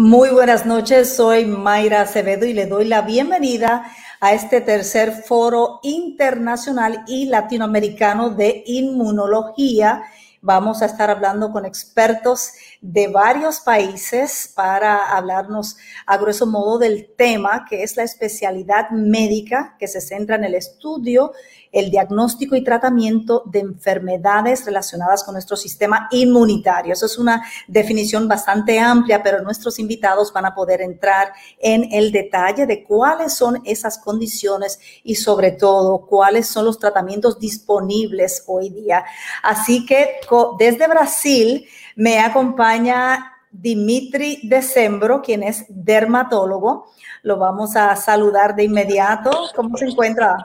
Muy buenas noches, soy Mayra Acevedo y le doy la bienvenida a este tercer foro internacional y latinoamericano de inmunología. Vamos a estar hablando con expertos de varios países para hablarnos a grueso modo del tema que es la especialidad médica que se centra en el estudio el diagnóstico y tratamiento de enfermedades relacionadas con nuestro sistema inmunitario. Eso es una definición bastante amplia, pero nuestros invitados van a poder entrar en el detalle de cuáles son esas condiciones y sobre todo cuáles son los tratamientos disponibles hoy día. Así que desde Brasil me acompaña Dimitri Decembro, quien es dermatólogo. Lo vamos a saludar de inmediato. ¿Cómo se encuentra?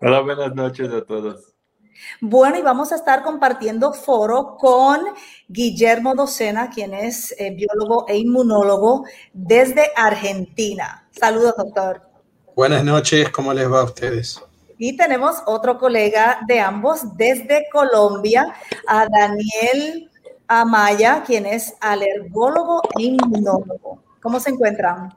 Hola, buenas noches a todos. Bueno, y vamos a estar compartiendo foro con Guillermo Docena, quien es eh, biólogo e inmunólogo desde Argentina. Saludos, doctor. Buenas noches, ¿cómo les va a ustedes? Y tenemos otro colega de ambos desde Colombia, a Daniel Amaya, quien es alergólogo e inmunólogo. ¿Cómo se encuentran?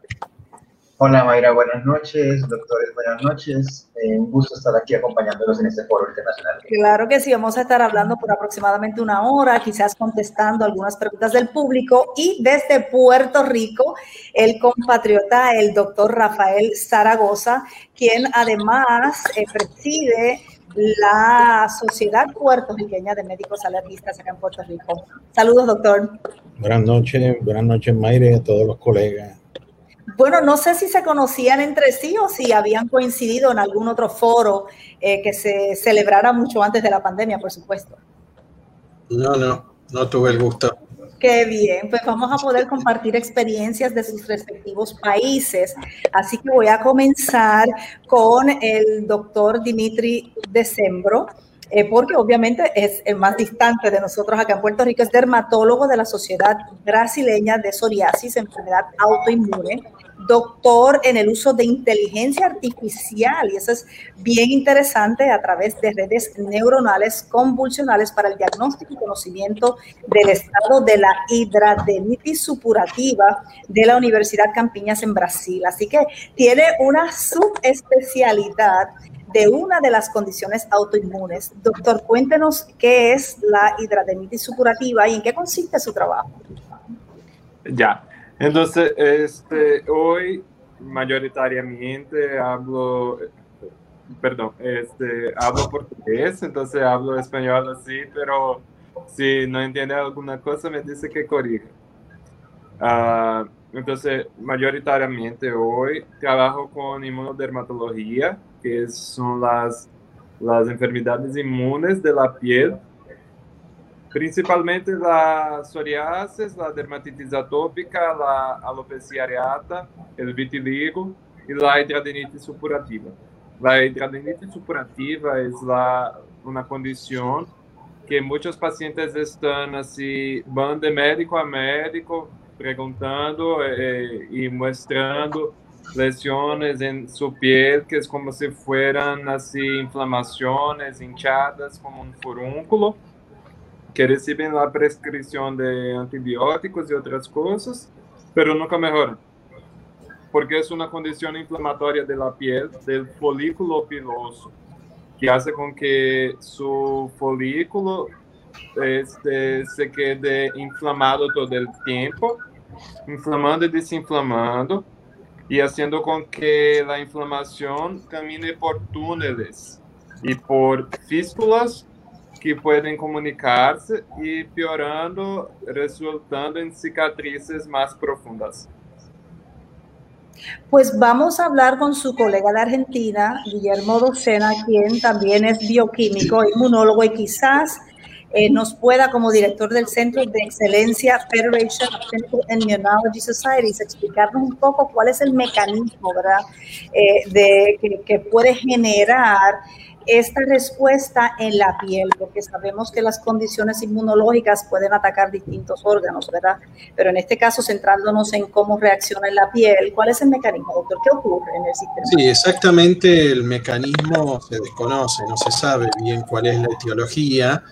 Hola Mayra, buenas noches, doctores, buenas noches. Eh, un gusto estar aquí acompañándolos en este foro internacional. Claro que sí, vamos a estar hablando por aproximadamente una hora, quizás contestando algunas preguntas del público y desde Puerto Rico, el compatriota, el doctor Rafael Zaragoza, quien además eh, preside la Sociedad Puertorriqueña de Médicos Alergistas acá en Puerto Rico. Saludos, doctor. Buenas noches, buenas noches, Mayra, y a todos los colegas bueno, no sé si se conocían entre sí o si habían coincidido en algún otro foro eh, que se celebrara mucho antes de la pandemia, por supuesto. No, no, no tuve el gusto. Qué bien, pues vamos a poder compartir experiencias de sus respectivos países. Así que voy a comenzar con el doctor Dimitri Decembro. Eh, porque obviamente es el más distante de nosotros acá en Puerto Rico, es dermatólogo de la Sociedad Brasileña de Psoriasis, enfermedad autoinmune, doctor en el uso de inteligencia artificial, y eso es bien interesante a través de redes neuronales convulsionales para el diagnóstico y conocimiento del estado de la hidradenitis supurativa de la Universidad Campiñas en Brasil. Así que tiene una subespecialidad de una de las condiciones autoinmunes. Doctor, cuéntenos qué es la hidradenitis supurativa y en qué consiste su trabajo. Ya, entonces, este, hoy mayoritariamente hablo, perdón, este, hablo portugués, entonces hablo español así, pero si no entiende alguna cosa me dice que corrija. Uh, entonces, mayoritariamente hoy trabajo con inmunodermatología, que son las, las enfermedades inmunes de la piel, principalmente la psoriasis, la dermatitis atópica, la alopecia areata, el vitiligo y la hidradenitis supurativa. La hidradenitis supurativa es la, una condición que muchos pacientes están así, van de médico a médico preguntando eh, y mostrando lesiones en su piel que es como si fueran así inflamaciones hinchadas como un furúnculo que reciben la prescripción de antibióticos y otras cosas, pero nunca mejoran. Porque es una condición inflamatoria de la piel, del folículo piloso, que hace con que su folículo este, se quede inflamado todo el tiempo, inflamando y desinflamando, y haciendo con que la inflamación camine por túneles y por fístulas que pueden comunicarse y piorando, resultando en cicatrices más profundas. Pues vamos a hablar con su colega de Argentina, Guillermo Docena, quien también es bioquímico, inmunólogo y quizás eh, nos pueda, como director del Centro de Excelencia Federation of Clinical Immunology Societies, explicarnos un poco cuál es el mecanismo ¿verdad? Eh, de, que puede generar esta respuesta en la piel, porque sabemos que las condiciones inmunológicas pueden atacar distintos órganos, ¿verdad? Pero en este caso, centrándonos en cómo reacciona en la piel, ¿cuál es el mecanismo, doctor? ¿Qué ocurre en el sistema? Sí, exactamente el mecanismo se desconoce, no se sabe bien cuál es la etiología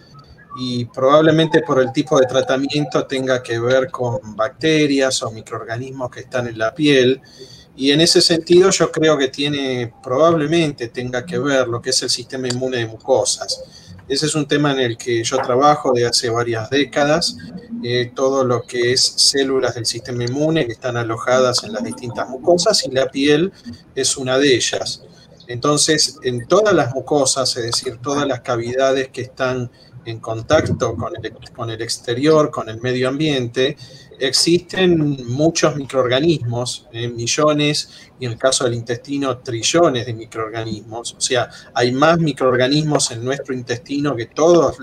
y probablemente por el tipo de tratamiento tenga que ver con bacterias o microorganismos que están en la piel y en ese sentido yo creo que tiene, probablemente tenga que ver lo que es el sistema inmune de mucosas. Ese es un tema en el que yo trabajo de hace varias décadas, eh, todo lo que es células del sistema inmune que están alojadas en las distintas mucosas y la piel es una de ellas. Entonces, en todas las mucosas, es decir, todas las cavidades que están en contacto con el, con el exterior, con el medio ambiente, existen muchos microorganismos, eh, millones, y en el caso del intestino, trillones de microorganismos. O sea, hay más microorganismos en nuestro intestino que todas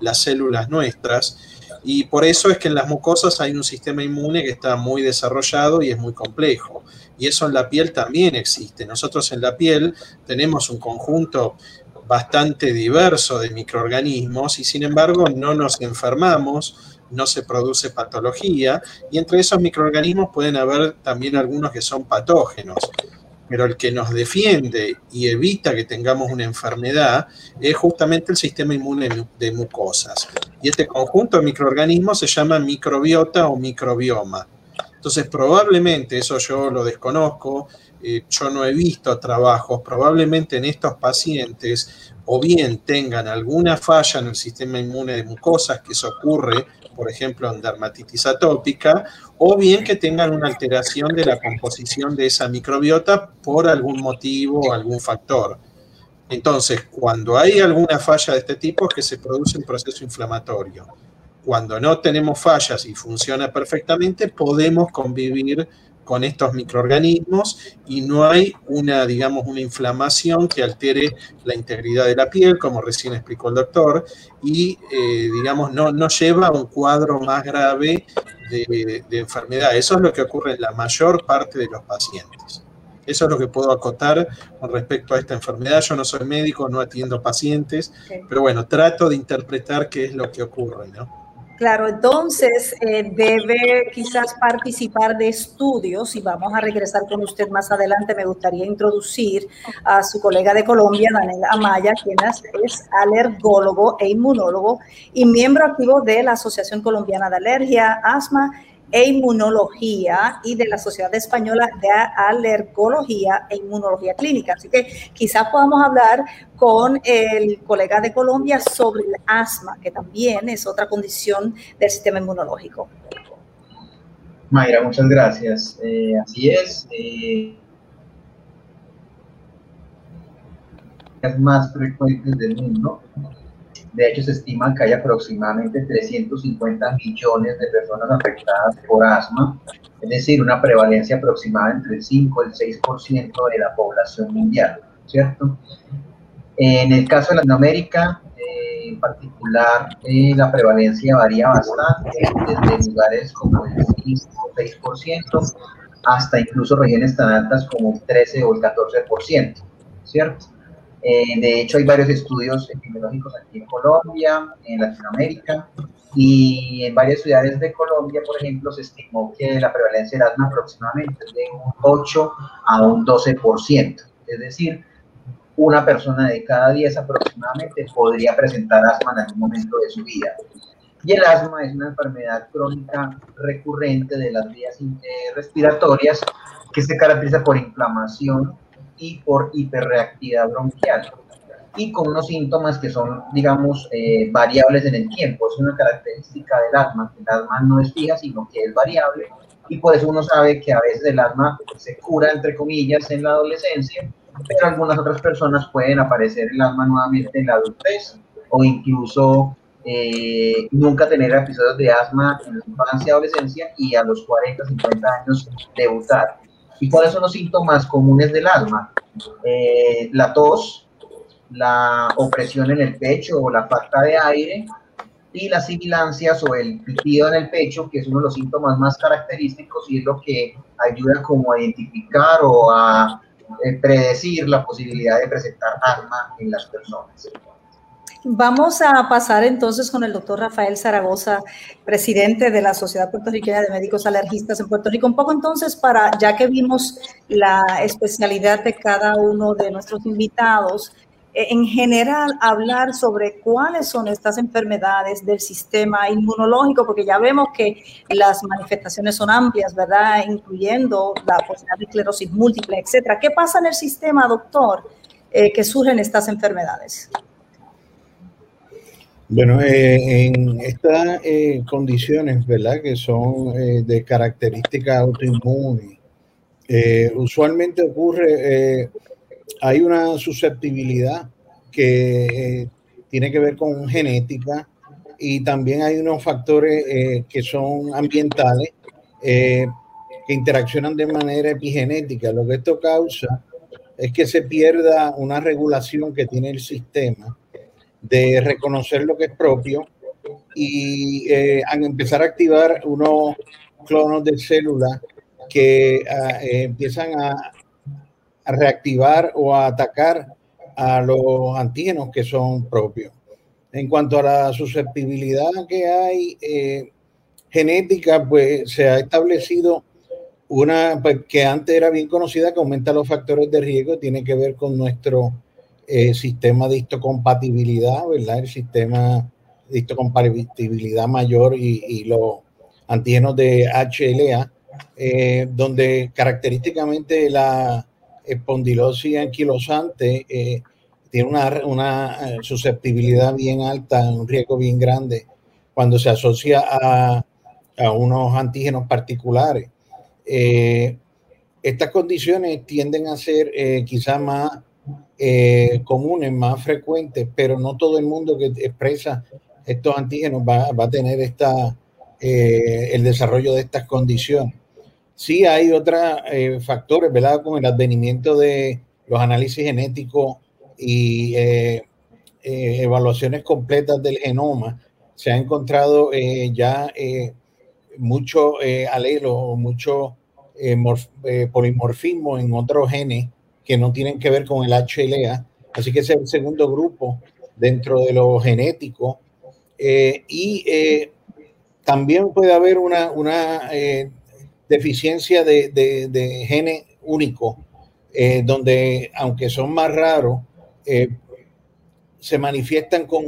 las células nuestras. Y por eso es que en las mucosas hay un sistema inmune que está muy desarrollado y es muy complejo. Y eso en la piel también existe. Nosotros en la piel tenemos un conjunto bastante diverso de microorganismos y sin embargo no nos enfermamos no se produce patología y entre esos microorganismos pueden haber también algunos que son patógenos. Pero el que nos defiende y evita que tengamos una enfermedad es justamente el sistema inmune de mucosas. Y este conjunto de microorganismos se llama microbiota o microbioma. Entonces, probablemente, eso yo lo desconozco, eh, yo no he visto trabajos, probablemente en estos pacientes o bien tengan alguna falla en el sistema inmune de mucosas, que eso ocurre por ejemplo, en dermatitis atópica, o bien que tengan una alteración de la composición de esa microbiota por algún motivo o algún factor. Entonces, cuando hay alguna falla de este tipo es que se produce un proceso inflamatorio. Cuando no tenemos fallas y funciona perfectamente, podemos convivir con estos microorganismos y no hay una, digamos, una inflamación que altere la integridad de la piel, como recién explicó el doctor, y, eh, digamos, no, no lleva a un cuadro más grave de, de, enfermedad. Eso es lo que ocurre en la mayor parte de los pacientes. Eso es lo que puedo acotar con respecto a esta enfermedad. Yo no soy médico, no atiendo pacientes, pero bueno, trato de interpretar qué es lo que ocurre, ¿no? Claro, entonces eh, debe quizás participar de estudios y vamos a regresar con usted más adelante. Me gustaría introducir a su colega de Colombia, Daniel Amaya, quien es alergólogo e inmunólogo y miembro activo de la Asociación Colombiana de Alergia, Asma e Inmunología y de la Sociedad Española de Alergología e Inmunología Clínica. Así que quizás podamos hablar con el colega de Colombia sobre el asma, que también es otra condición del sistema inmunológico. Mayra, muchas gracias. Eh, así es. Eh, más frecuentes del mundo de hecho, se estima que hay aproximadamente 350 millones de personas afectadas por asma, es decir, una prevalencia aproximada entre el 5 y el 6% de la población mundial, ¿cierto? En el caso de Latinoamérica, eh, en particular, eh, la prevalencia varía bastante, desde lugares como el 5 o 6% hasta incluso regiones tan altas como el 13 o el 14%, ¿cierto? Eh, de hecho, hay varios estudios epidemiológicos aquí en Colombia, en Latinoamérica, y en varias ciudades de Colombia, por ejemplo, se estimó que la prevalencia del asma aproximadamente es de un 8 a un 12%. Es decir, una persona de cada 10 aproximadamente podría presentar asma en algún momento de su vida. Y el asma es una enfermedad crónica recurrente de las vías respiratorias que se caracteriza por inflamación y por hiperreactividad bronquial y con unos síntomas que son, digamos, eh, variables en el tiempo. Es una característica del asma, que el asma no es fija, sino que es variable, y por eso uno sabe que a veces el asma se cura, entre comillas, en la adolescencia, pero algunas otras personas pueden aparecer el asma nuevamente en la adultez o incluso eh, nunca tener episodios de asma en la infancia y adolescencia y a los 40, 50 años debutar. ¿Y cuáles son los síntomas comunes del asma? Eh, la tos, la opresión en el pecho o la falta de aire y las sibilancias o el pitido en el pecho, que es uno de los síntomas más característicos y es lo que ayuda como a identificar o a eh, predecir la posibilidad de presentar asma en las personas. Vamos a pasar entonces con el doctor Rafael Zaragoza, presidente de la Sociedad Puertorriqueña de Médicos Alergistas en Puerto Rico. Un poco entonces para, ya que vimos la especialidad de cada uno de nuestros invitados, eh, en general hablar sobre cuáles son estas enfermedades del sistema inmunológico, porque ya vemos que las manifestaciones son amplias, ¿verdad? Incluyendo la posibilidad de esclerosis múltiple, etcétera. ¿Qué pasa en el sistema, doctor, eh, que surgen estas enfermedades? Bueno, eh, en estas eh, condiciones, ¿verdad? Que son eh, de características autoinmunes, usualmente ocurre, hay una susceptibilidad que tiene que ver con genética y también hay unos factores que son ambientales que interaccionan de manera epigenética. Lo que esto causa es que se pierda una regulación que tiene el sistema de reconocer lo que es propio y eh, empezar a activar unos clonos de células que ah, eh, empiezan a, reactivar o a atacar a los antígenos que son propios. En cuanto a la susceptibilidad que hay eh, genética, pues se ha establecido una pues, que antes era bien conocida, que aumenta los factores de riesgo, tiene que ver con nuestro eh, sistema de histocompatibilidad, ¿verdad? El sistema de histocompatibilidad mayor y, los antígenos de HLA, eh, donde característicamente la espondilosis anquilosante eh, tiene una, una, susceptibilidad bien alta, un riesgo bien grande cuando se asocia a, a unos antígenos particulares. estas condiciones tienden a ser quizá más eh, comunes, más frecuentes, pero no todo el mundo que expresa estos antígenos va, a tener esta, eh, el desarrollo de estas condiciones. Sí hay otros eh, factores, ¿verdad? Como el advenimiento de los análisis genéticos y evaluaciones completas del genoma. Se ha encontrado ya mucho alelo, mucho polimorfismo en otros genes que no tienen que ver con el HLA. Así que es el segundo grupo dentro de lo genético. Eh, y eh, también puede haber una, una eh, deficiencia de, de, genes únicos, donde aunque son más raros, se manifiestan con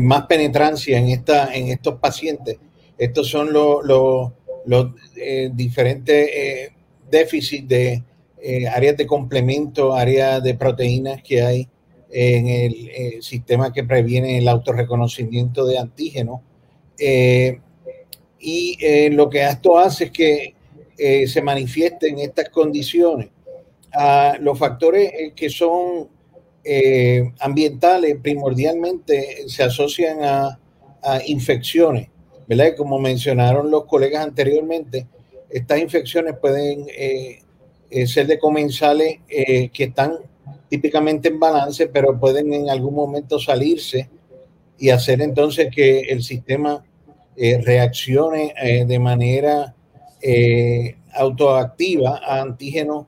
más penetrancia en, esta, en estos pacientes. Estos son los, los, los diferentes déficits de eh, áreas de complemento, áreas de proteínas que hay en el eh, sistema que previene el autorreconocimiento de antígenos. Eh, y lo que esto hace es que se manifiesten estas condiciones. Ah, los factores que son ambientales primordialmente se asocian a, a infecciones, ¿verdad? Como mencionaron los colegas anteriormente, estas infecciones pueden ser de comensales eh, que están típicamente en balance, pero pueden en algún momento salirse y hacer entonces que el sistema eh, reaccione eh, de manera autoactiva a antígenos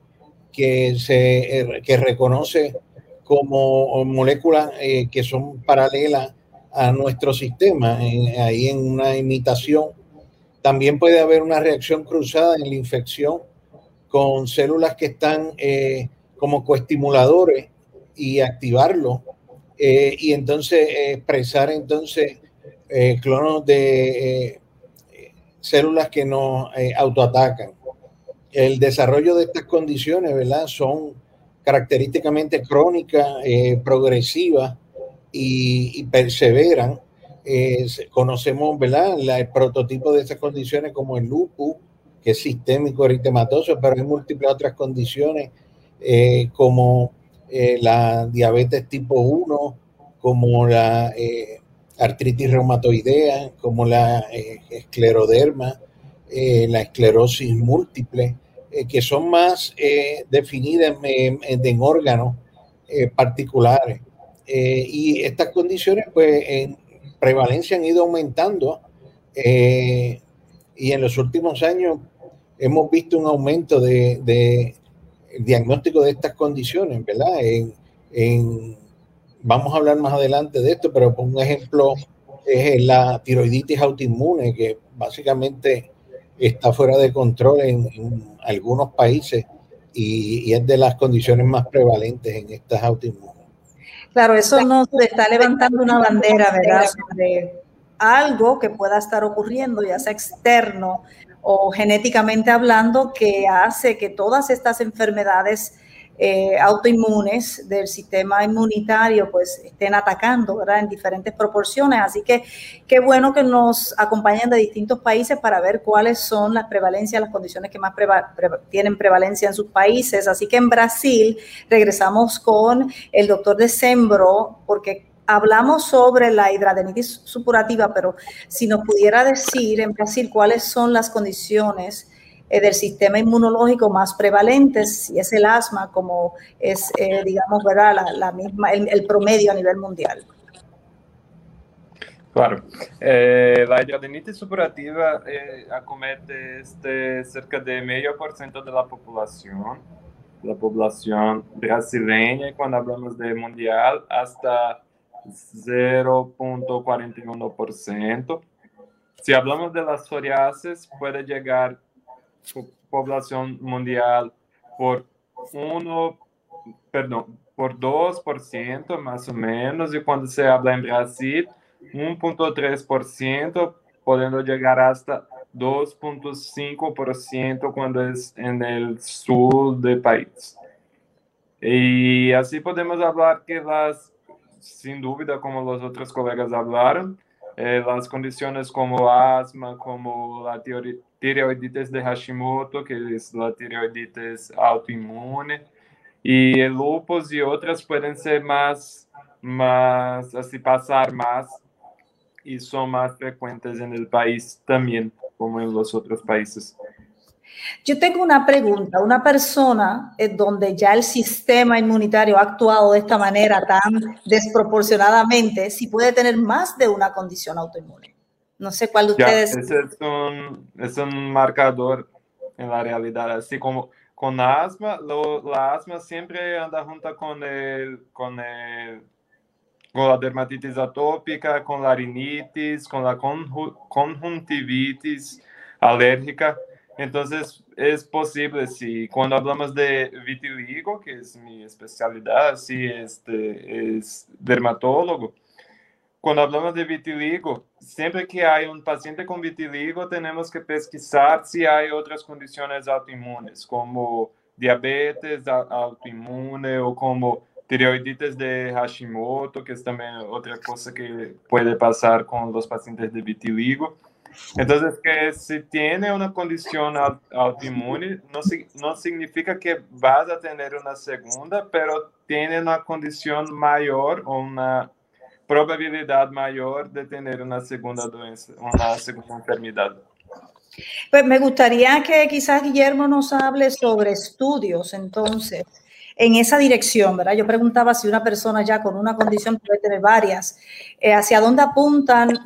que se que reconoce como moléculas que son paralelas a nuestro sistema, ahí en una imitación. También puede haber una reacción cruzada en la infección con células que están eh, como coestimuladores y activarlo eh, y entonces expresar entonces eh, clonos de células que nos autoatacan. El desarrollo de estas condiciones, ¿verdad? Son característicamente crónicas, progresivas y, perseveran. conocemos, ¿verdad? el prototipo de estas condiciones como el lupus, que es sistémico eritematoso, pero hay múltiples otras condiciones como la diabetes tipo 1, como la artritis reumatoidea, como la escleroderma, la esclerosis múltiple, que son más definidas en órganos particulares. y estas condiciones, pues, en prevalencia han ido aumentando eh, y en los últimos años hemos visto un aumento de, diagnóstico de estas condiciones, ¿verdad? En, vamos a hablar más adelante de esto, pero por un ejemplo es la tiroiditis autoinmune, que básicamente está fuera de control en, algunos países y, es de las condiciones más prevalentes en estas autoinmunes. Claro, eso nos está levantando una bandera, ¿verdad? Sobre algo que pueda estar ocurriendo, ya sea externo o genéticamente hablando, que hace que todas estas enfermedades eh, autoinmunes del sistema inmunitario pues estén atacando en diferentes proporciones. Así que qué bueno que nos acompañen de distintos países para ver cuáles son las prevalencias, las condiciones que más tienen prevalencia en sus países. Así que en Brasil regresamos con el doctor Decembro porque hablamos sobre la hidradenitis supurativa, pero si nos pudiera decir en Brasil cuáles son las condiciones eh, del sistema inmunológico más prevalentes, si es el asma, como es, eh, digamos, ¿verdad? La, misma, el, promedio a nivel mundial. Claro, eh, la hidradenitis supurativa acomete este, cerca de medio por ciento de la población, la población brasileña, y cuando hablamos de mundial, hasta 0.41%. Si hablamos de las psoriasis, puede llegar población mundial por 1, perdón, por 2% más o menos, y cuando se habla en Brasil, 1.3%, podendo llegar hasta 2.5% cuando es en el sur del país. Y así podemos hablar que las sin duda, como los otros colegas hablaron, eh, las condiciones como asma, como la tiroiditis de Hashimoto, que es la tiroiditis autoinmune, y el lupus y otras pueden ser más, más, así pasar más y son más frecuentes en el país también, como en los otros países. Yo tengo una pregunta. Una persona en donde ya el sistema inmunitario ha actuado de esta manera tan desproporcionadamente, si puede tener más de una condición autoinmune. No sé cuál de ustedes. ese es un, es un marcador en la realidad. Así como con asma, lo, la asma siempre anda junto con el, con el con la dermatitis atópica, con la rinitis, con la conjuntivitis alérgica. Entonces, es posible, si cuando hablamos de vitiligo, que es mi especialidad, si este, es dermatólogo, cuando hablamos de vitiligo, siempre que hay un paciente con vitiligo, tenemos que pesquisar si hay otras condiciones autoinmunes, como diabetes autoinmune o como tiroiditis de Hashimoto, que es también otra cosa que puede pasar con los pacientes de vitiligo. Entonces, que si tiene una condición autoinmune, no, no significa que vas a tener una segunda, pero tiene una condición mayor o una probabilidad mayor de tener una segunda doença, una segunda enfermedad. Pues me gustaría que quizás Guillermo nos hable sobre estudios, entonces, en esa dirección, ¿verdad? Yo preguntaba si una persona ya con una condición puede tener varias, eh, hacia dónde apuntan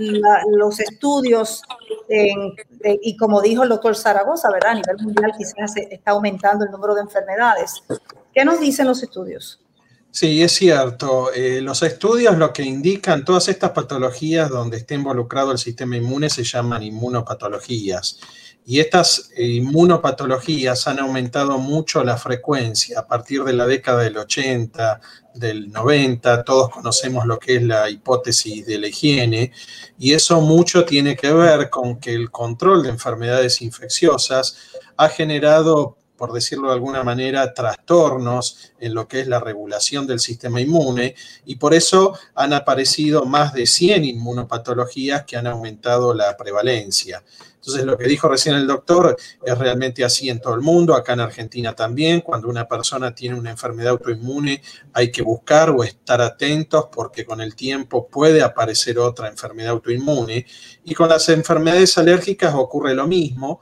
los estudios y como dijo el doctor Zaragoza, ¿verdad? A nivel mundial quizás está aumentando el número de enfermedades. ¿Qué nos dicen los estudios? Sí, es cierto. Eh, los estudios lo que indican, todas estas patologías donde esté involucrado el sistema inmune se llaman inmunopatologías. Y estas inmunopatologías han aumentado mucho la frecuencia. A partir de la década del 80, del 90, todos conocemos lo que es la hipótesis de la higiene, y eso mucho tiene que ver con que el control de enfermedades infecciosas ha generado por decirlo de alguna manera, trastornos en lo que es la regulación del sistema inmune. Y por eso han aparecido más de 100 inmunopatologías que han aumentado la prevalencia. Entonces, lo que dijo recién el doctor es realmente así en todo el mundo, acá en Argentina también. Cuando una persona tiene una enfermedad autoinmune, hay que buscar o estar atentos porque con el tiempo puede aparecer otra enfermedad autoinmune. Y con las enfermedades alérgicas ocurre lo mismo.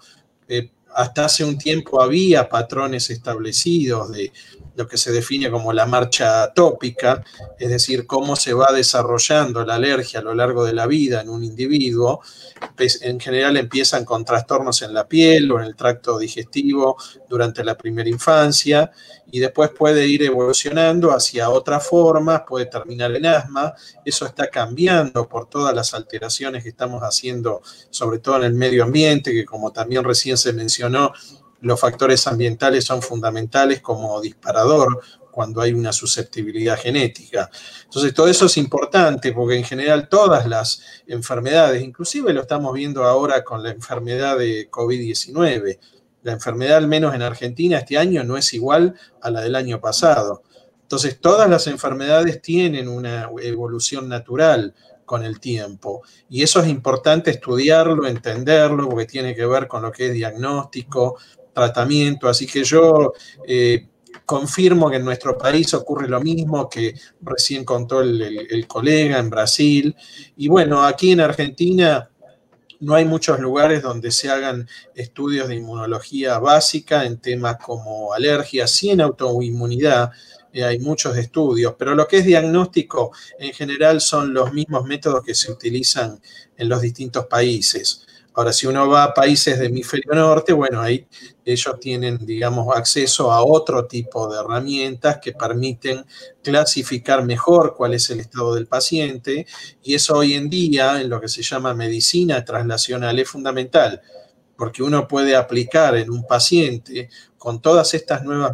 Eh, hasta hace un tiempo había patrones establecidos de lo que se define como la marcha atópica, es decir, cómo se va desarrollando la alergia a lo largo de la vida en un individuo. Pues, en general empiezan con trastornos en la piel o en el tracto digestivo durante la primera infancia y después puede ir evolucionando hacia otras formas, puede terminar en asma. Eso está cambiando por todas las alteraciones que estamos haciendo, sobre todo en el medio ambiente, que como también recién se mencionó, los factores ambientales son fundamentales como disparador cuando hay una susceptibilidad genética. Entonces, todo eso es importante porque en general todas las enfermedades, inclusive lo estamos viendo ahora con la enfermedad de COVID-19, la enfermedad al menos en Argentina este año no es igual a la del año pasado. Entonces, todas las enfermedades tienen una evolución natural con el tiempo. Y eso es importante estudiarlo, entenderlo, porque tiene que ver con lo que es diagnóstico, tratamiento. Así que yo eh, confirmo que en nuestro país ocurre lo mismo que recién contó el, colega en Brasil. Y bueno, aquí en Argentina no hay muchos lugares donde se hagan estudios de inmunología básica en temas como alergia, sí en autoinmunidad. Eh, hay muchos estudios, pero lo que es diagnóstico en general son los mismos métodos que se utilizan en los distintos países. Ahora, si uno va a países de hemisferio norte, bueno, ahí ellos tienen, digamos, acceso a otro tipo de herramientas que permiten clasificar mejor cuál es el estado del paciente y eso hoy en día en lo que se llama medicina translacional es fundamental porque uno puede aplicar en un paciente con todas estas nuevas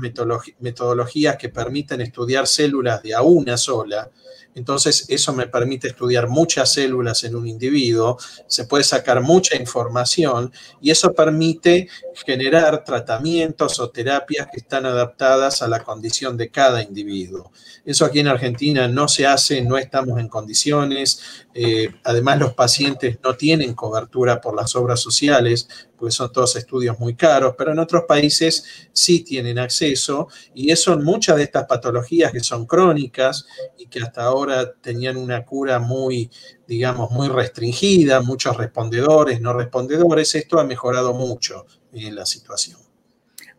metodologías que permiten estudiar células de a una sola, entonces, eso me permite estudiar muchas células en un individuo, se puede sacar mucha información y eso permite generar tratamientos o terapias que están adaptadas a la condición de cada individuo. Eso aquí en Argentina no se hace, no estamos en condiciones. Eh, además, los pacientes no tienen cobertura por las obras sociales, porque son todos estudios muy caros, pero en otros países sí tienen acceso y eso en muchas de estas patologías que son crónicas y que hasta ahora tenían una cura muy, digamos, muy restringida, muchos respondedores, no respondedores, esto ha mejorado mucho en la situación.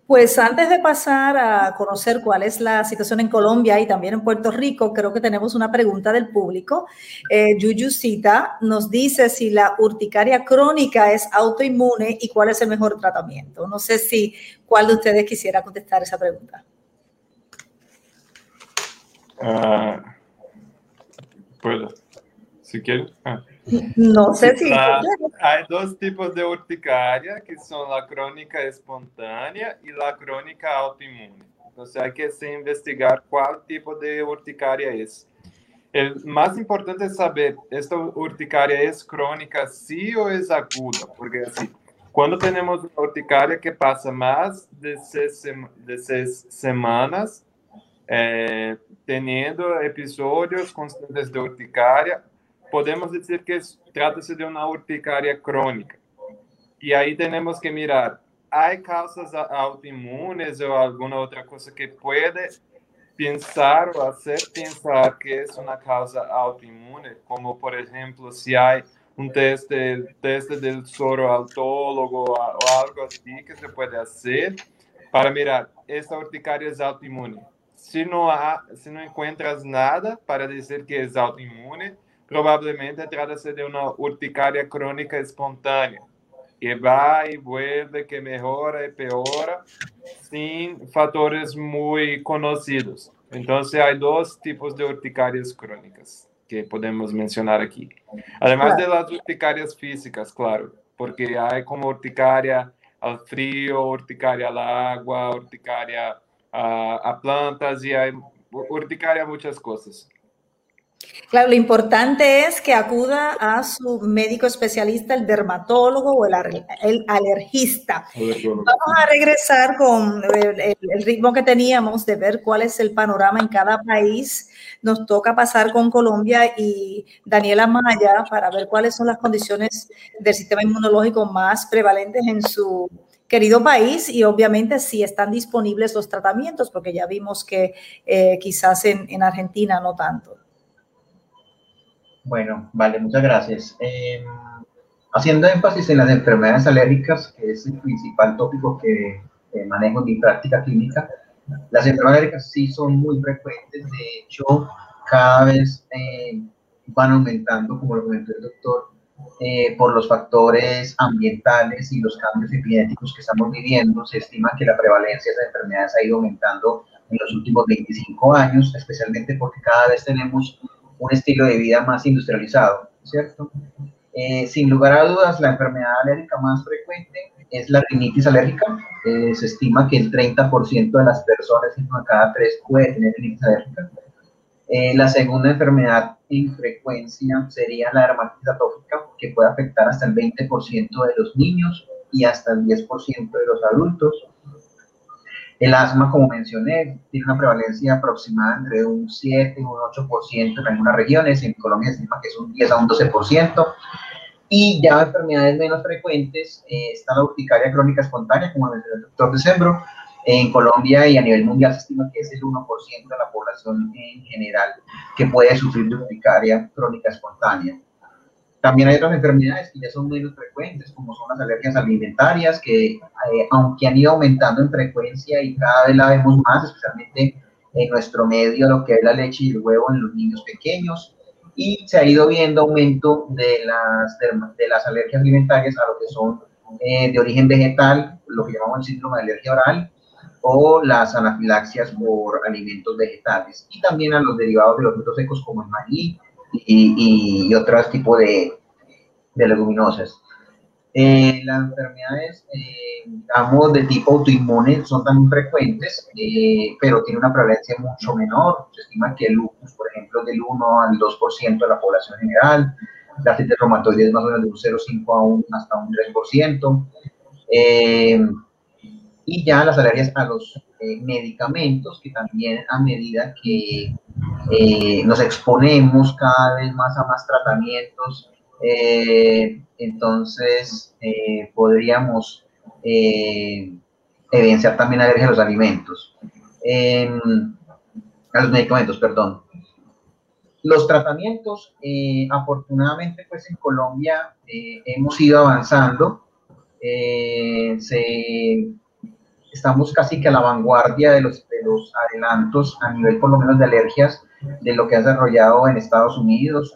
Pues antes de pasar a conocer cuál es la situación en Colombia y también en Puerto Rico, creo que tenemos una pregunta del público. Eh, Yuyucita nos dice si la urticaria crónica es autoinmune y cuál es el mejor tratamiento. No sé si cuál de ustedes quisiera contestar esa pregunta. Uh, puedo, si quieren. Ah. No sé si. hay dos tipos de urticaria, que son la crónica espontánea y la crónica autoinmune. Entonces hay que investigar cuál tipo de urticaria es. El más importante es saber, ¿esta urticaria es crónica sí o es aguda? Porque así, cuando tenemos una urticaria que pasa más de seis, de seis semanas, eh, teniendo episodios constantes de urticaria, podemos dizer que trata-se de uma urticária crônica. E aí temos que mirar, há causas autoimunes ou alguma outra coisa que pode pensar ou fazer pensar que é uma causa autoimune, como por exemplo, se há um teste, teste del soro autólogo ou algo assim que se pode fazer para mirar, esta urticária é autoimune. Se não há, se não encontras nada para dizer que é autoimune, provavelmente trata-se de uma urticária crônica espontânea, que vai e vuelve, que melhora e piora, sem fatores muito conhecidos. Então, há dois tipos de urticárias crônicas que podemos mencionar aqui. Además de las urticárias físicas, claro, porque há como urticária ao frio, urticária à água, urticária a, a plantas e há urticária a muitas coisas. Claro, lo importante es que acuda a su médico especialista, el dermatólogo o el, alergista. Vamos a regresar con el, el, ritmo que teníamos de ver cuál es el panorama en cada país. Nos toca pasar con Colombia y Daniela Maya para ver cuáles son las condiciones del sistema inmunológico más prevalentes en su querido país y obviamente si están disponibles los tratamientos, porque ya vimos que eh, quizás en, Argentina no tanto. Bueno, vale, muchas gracias. Em, haciendo énfasis en las enfermedades alérgicas, que es el principal tópico que manejo en mi práctica clínica, las enfermedades alérgicas sí son muy frecuentes, de hecho, cada vez eh, van aumentando, como lo comentó el doctor, eh, por los factores ambientales y los cambios epigenéticos que estamos viviendo, se estima que la prevalencia de esas enfermedades ha ido aumentando en los últimos 25 años, especialmente porque cada vez tenemos un estilo de vida más industrializado, ¿cierto? Eh, sin lugar a dudas, la enfermedad alérgica más frecuente es la rinitis alérgica. Eh, se estima que el 30% de las personas, una cada tres, puede tener rinitis alérgica. Eh, la segunda enfermedad en frecuencia sería la dermatitis atópica, que puede afectar hasta el 20% de los niños y hasta el 10% de los adultos. El asma, como mencioné, tiene una prevalencia aproximada entre un 7 y un 8% en algunas regiones. En Colombia se estima que es un 10 a un 12%. Y ya enfermedades menos frecuentes eh, está la urticaria crónica espontánea, como mencionó el doctor Decembro, en Colombia y a nivel mundial se estima que es el 1% de la población en general que puede sufrir de urticaria crónica espontánea. También hay otras enfermedades que ya son menos frecuentes, como son las alergias alimentarias, que eh, aunque han ido aumentando en frecuencia y cada vez la vemos más, especialmente en nuestro medio, lo que es la leche y el huevo en los niños pequeños, y se ha ido viendo aumento de las, de las alergias alimentarias a lo que son eh, de origen vegetal, lo que llamamos el síndrome de alergia oral, o las anafilaxias por alimentos vegetales y también a los derivados de los frutos secos como el maní y, y, otros tipos de, de leguminosas. Eh, las enfermedades, eh, digamos, de tipo autoinmune son también frecuentes, eh, pero tiene una prevalencia mucho menor. Se estima que el lupus, por ejemplo, del 1 al 2% de la población general, la artritis reumatoide es más o menos de un 0,5 a un, hasta un 3%. Y ya las alergias a los eh, medicamentos, que también a medida que eh, nos exponemos cada vez más a más tratamientos, eh, entonces podríamos evidenciar también alergia a los alimentos, a los medicamentos, perdón. Los tratamientos, afortunadamente, pues en Colombia hemos ido avanzando. se estamos casi que a la vanguardia de los, de los adelantos a nivel por lo menos de alergias de lo que ha desarrollado en Estados Unidos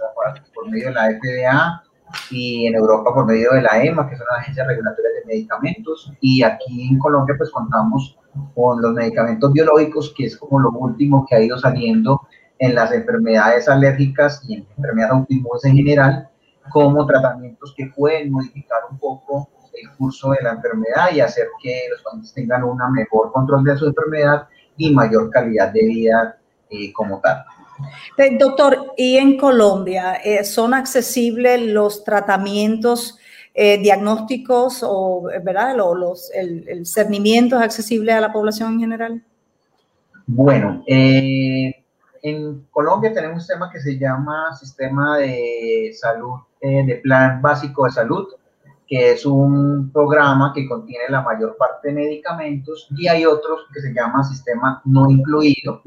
por medio de la FDA y en Europa por medio de la EMA, que es una agencia regulatoria de medicamentos, y aquí en Colombia pues contamos con los medicamentos biológicos, que es como lo último que ha ido saliendo en las enfermedades alérgicas y en enfermedades autoinmunes en general, como tratamientos que pueden modificar un poco el curso de la enfermedad y hacer que los pacientes tengan un mejor control de su enfermedad y mayor calidad de vida eh, como tal. Eh, doctor, ¿y en Colombia eh, son accesibles los tratamientos diagnósticos o ¿verdad? Los, el, el, cernimiento es accesible a la población en general? Bueno, en Colombia tenemos un sistema que se llama Sistema de Salud, de Plan Básico de Salud, que es un programa que contiene la mayor parte de medicamentos, y hay otros que se llama sistema no incluido,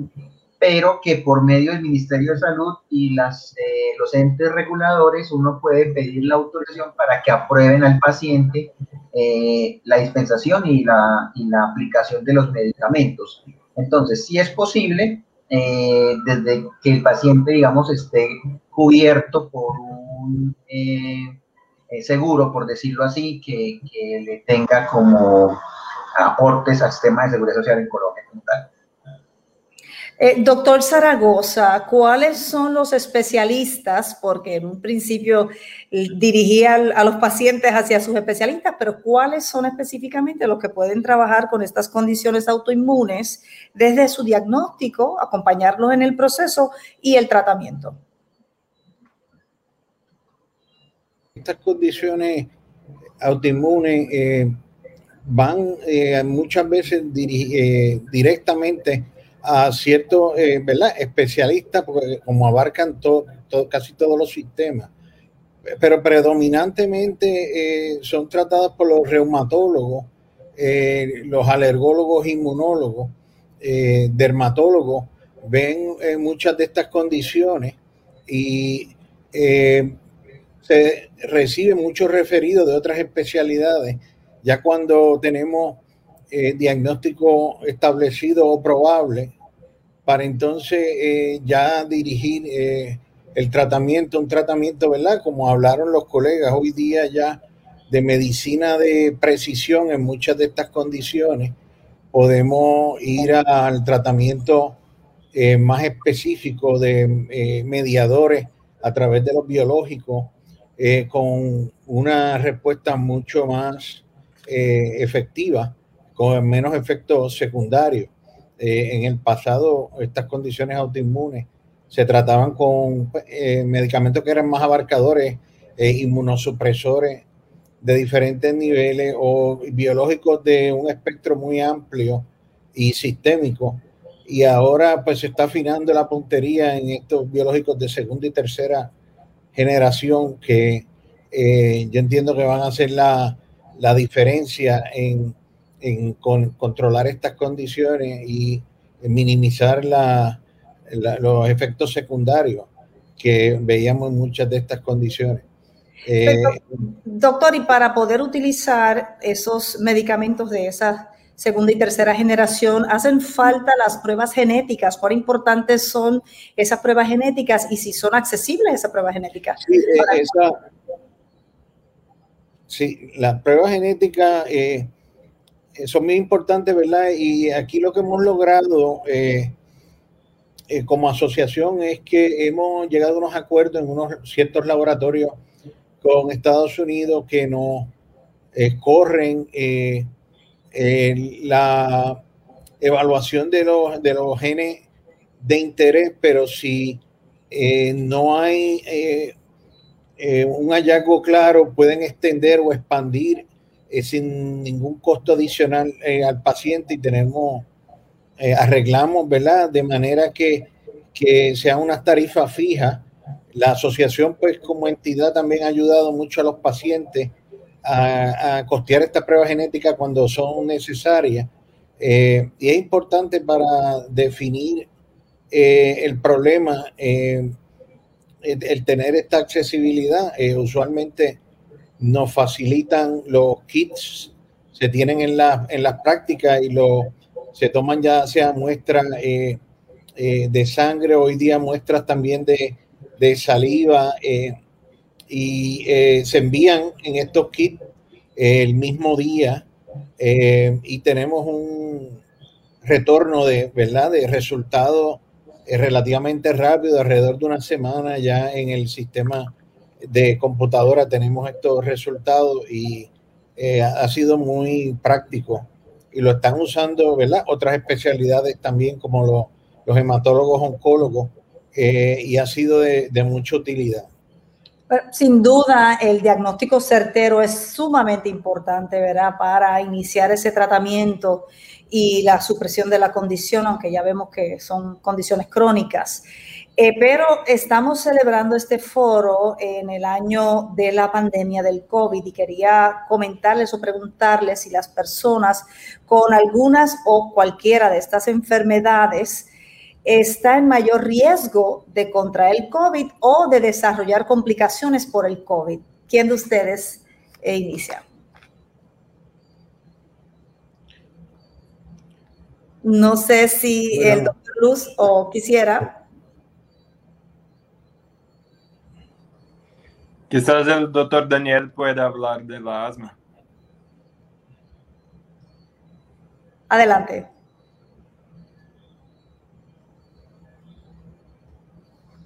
pero que por medio del Ministerio de Salud y las, eh, los entes reguladores uno puede pedir la autorización para que aprueben al paciente eh, la dispensación y la, y la, aplicación de los medicamentos. Entonces, si es posible, eh, desde que el paciente, digamos, esté cubierto por un seguro, por decirlo así, que, le tenga como aportes al sistema de seguridad social en Colombia. Eh, doctor Zaragoza, ¿cuáles son los especialistas? Porque en un principio dirigía a los pacientes hacia sus especialistas, pero ¿cuáles son específicamente los que pueden trabajar con estas condiciones autoinmunes desde su diagnóstico, acompañarlos en el proceso y el tratamiento? Estas condiciones autoinmunes eh, van eh, muchas veces directamente a ciertos especialistas, porque como abarcan todo, casi todos los sistemas, pero predominantemente son tratadas por los reumatólogos, los alergólogos inmunólogos, dermatólogos, ven muchas de estas condiciones y eh, se recibe mucho referido de otras especialidades, ya cuando tenemos eh, diagnóstico establecido o probable, para entonces eh, ya dirigir el tratamiento, un tratamiento, ¿verdad? Como hablaron los colegas hoy día ya de medicina de precisión en muchas de estas condiciones, podemos ir al tratamiento más específico de mediadores a través de los biológicos eh, con una respuesta mucho más eh, efectiva, con menos efectos secundarios. Eh, en el pasado, estas condiciones autoinmunes se trataban con medicamentos que eran más abarcadores, inmunosupresores de diferentes niveles o biológicos de un espectro muy amplio y sistémico y ahora pues se está afinando la puntería en estos biológicos de segunda y tercera generación que eh, yo entiendo que van a hacer la, diferencia en, controlar estas condiciones y minimizar los efectos secundarios que veíamos en muchas de estas condiciones. Eh, doctor, y para poder utilizar esos medicamentos de esas segunda y tercera generación, hacen falta las pruebas genéticas. ¿Cuán importantes son esas pruebas genéticas y si son accesibles esas pruebas genéticas? Sí, eh, las pruebas genéticas eh, son muy importantes, ¿verdad? Y aquí lo que hemos logrado eh, como asociación es que hemos llegado a unos acuerdos en unos ciertos laboratorios con Estados Unidos que nos corren la evaluación de los, de los genes de interés, pero si eh, no hay eh, eh, un hallazgo claro, pueden extender o expandir sin ningún costo adicional al paciente y tenemos, arreglamos, ¿verdad? De manera que, que sea una tarifa fija. La asociación, pues como entidad, también ha ayudado mucho a los pacientes a, costear esta prueba genética cuando son necesarias. Eh, y es importante para definir eh, el problema, eh, el, tener esta accesibilidad. usualmente nos facilitan los kits, se tienen en, la, en las prácticas y lo, se toman ya sea muestras de sangre, hoy día muestras también de, de saliva y eh, se envían en estos kits el mismo día eh, y tenemos un retorno de, ¿verdad? de resultados eh, relativamente rápido, alrededor de una semana ya en el sistema de computadora tenemos estos resultados y ha sido muy práctico y lo están usando, ¿verdad? Otras especialidades también como los, los hematólogos oncólogos y ha sido de mucha utilidad. Sin duda, el diagnóstico certero es sumamente importante, ¿verdad? Para iniciar ese tratamiento y la supresión de la condición, aunque ya vemos que son condiciones crónicas. Eh, pero estamos celebrando este foro en el año de la pandemia del COVID y quería comentarles o preguntarles si las personas con algunas o cualquiera de estas enfermedades está en mayor riesgo de contraer el COVID o de desarrollar complicaciones por el COVID. ¿Quién de ustedes eh, inicia? No sé si el doctor Luz o quisiera. Quizás el doctor Daniel pueda hablar de la asma. Adelante.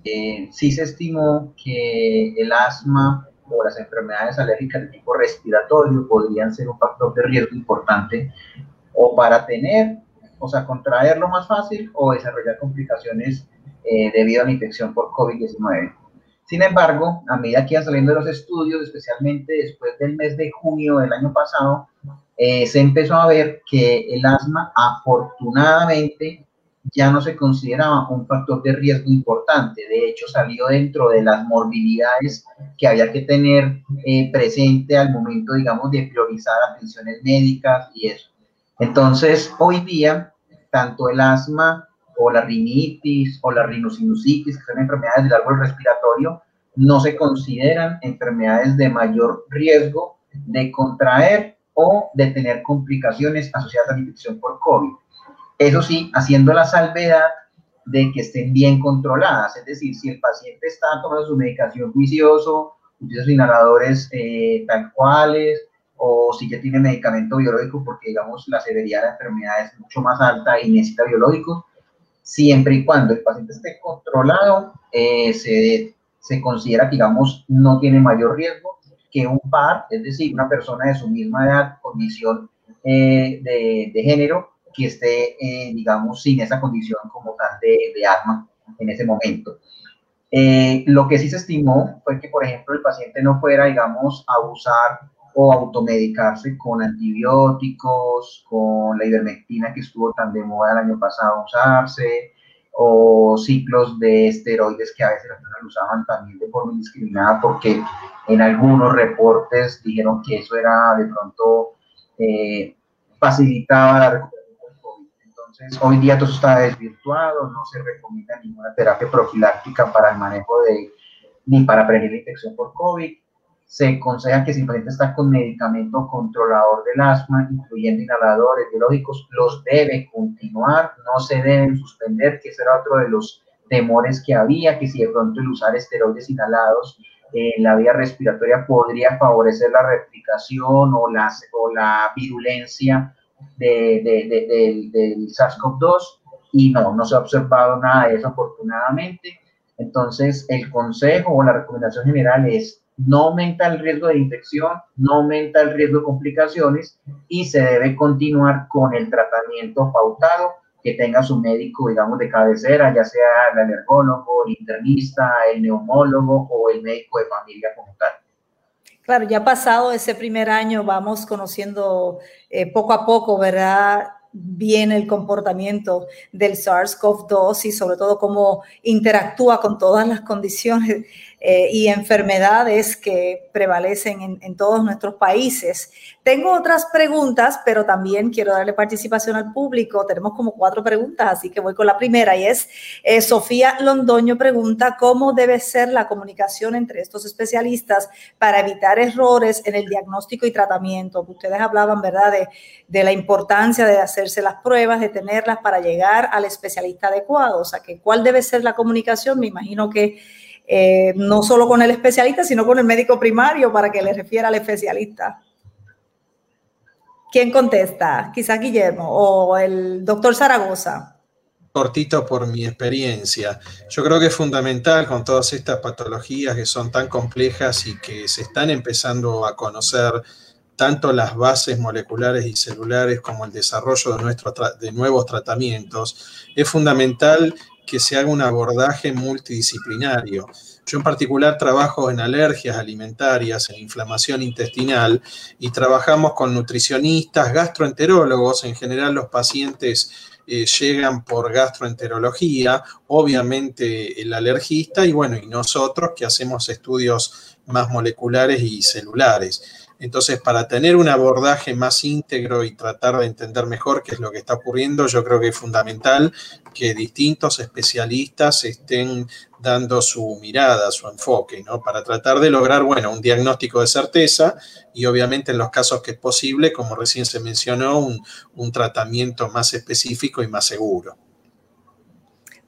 Eh, sí se estimó que el asma o las enfermedades alérgicas de tipo respiratorio podrían ser un factor de riesgo importante o para tener, o sea, contraerlo más fácil o desarrollar complicaciones eh, debido a la infección por COVID-19. Sin embargo, a medida que iban saliendo los estudios, especialmente después del mes de junio del año pasado, eh, se empezó a ver que el asma afortunadamente ya no se consideraba un factor de riesgo importante. De hecho, salió dentro de las morbilidades que había que tener eh, presente al momento, digamos, de priorizar atenciones médicas y eso. Entonces, hoy día, tanto el asma o la rinitis o la rinosinusitis, que son enfermedades del árbol respiratorio, no se consideran enfermedades de mayor riesgo de contraer o de tener complicaciones asociadas a la infección por COVID. Eso sí, haciendo la salvedad de que estén bien controladas, es decir, si el paciente está tomando su medicación juicioso, utiliza inhaladores eh, tal cuales, o si ya tiene medicamento biológico porque, digamos, la severidad de la enfermedad es mucho más alta y necesita biológicos, siempre y cuando el paciente esté controlado, eh, se, se considera que, digamos, no tiene mayor riesgo que un par, es decir, una persona de su misma edad, condición eh, de, género, que esté, eh, digamos, sin esa condición como tal de, de asma en ese momento. Eh, lo que sí se estimó fue que, por ejemplo, el paciente no fuera, digamos, a usar o automedicarse con antibióticos, con la ivermectina que estuvo tan de moda el año pasado usarse, o ciclos de esteroides que a veces las personas usaban también de forma indiscriminada porque en algunos reportes dijeron que eso era de pronto eh, facilitaba la recuperación. Entonces, hoy día todo está desvirtuado, no se recomienda ninguna terapia profiláctica para el manejo de, ni para prevenir la infección por COVID. Se aconseja que si el paciente está con medicamento controlador del asma, incluyendo inhaladores biológicos, los debe continuar, no se deben suspender, que ese era otro de los temores que había, que si de pronto el usar esteroides inhalados en la vía respiratoria podría favorecer la replicación o, las, o la virulencia de, de, del SARS-CoV-2 y no, no se ha observado nada de eso afortunadamente. Entonces, el consejo o la recomendación general es no aumenta el riesgo de infección, no aumenta el riesgo de complicaciones y se debe continuar con el tratamiento pautado que tenga su médico, digamos, de cabecera, ya sea el alergólogo, el internista, el neumólogo o el médico de familia como tal. Claro, ya pasado ese primer año vamos conociendo eh, poco a poco, ¿verdad? bien el comportamiento del SARS-CoV-2 y sobre todo cómo interactúa con todas las condiciones eh, y enfermedades que prevalecen en, en, todos nuestros países. Tengo otras preguntas, pero también quiero darle participación al público. Tenemos como cuatro preguntas, así que voy con la primera y es, eh, Sofía Londoño pregunta, ¿cómo debe ser la comunicación entre estos especialistas para evitar errores en el diagnóstico y tratamiento? Ustedes hablaban, ¿verdad?, de, de la importancia de hacerse las pruebas, de tenerlas para llegar al especialista adecuado. O sea, que ¿cuál debe ser la comunicación? Me imagino que eh, no solo con el especialista, sino con el médico primario para que le refiera al especialista. ¿Quién contesta? Quizá Guillermo o el doctor Zaragoza. Cortito por mi experiencia. Yo creo que es fundamental con todas estas patologías que son tan complejas y que se están empezando a conocer tanto las bases moleculares y celulares como el desarrollo de, nuestro de nuevos tratamientos, es fundamental que se haga un abordaje multidisciplinario. Yo en particular trabajo en alergias alimentarias, en inflamación intestinal y trabajamos con nutricionistas, gastroenterólogos. En general los pacientes eh, llegan por gastroenterología, obviamente el alergista y bueno, y nosotros que hacemos estudios más moleculares y celulares. Entonces, para tener un abordaje más íntegro y tratar de entender mejor qué es lo que está ocurriendo, yo creo que es fundamental que distintos especialistas estén dando su mirada, su enfoque, ¿no? Para tratar de lograr, bueno, un diagnóstico de certeza y obviamente en los casos que es posible, como recién se mencionó, un, un tratamiento más específico y más seguro.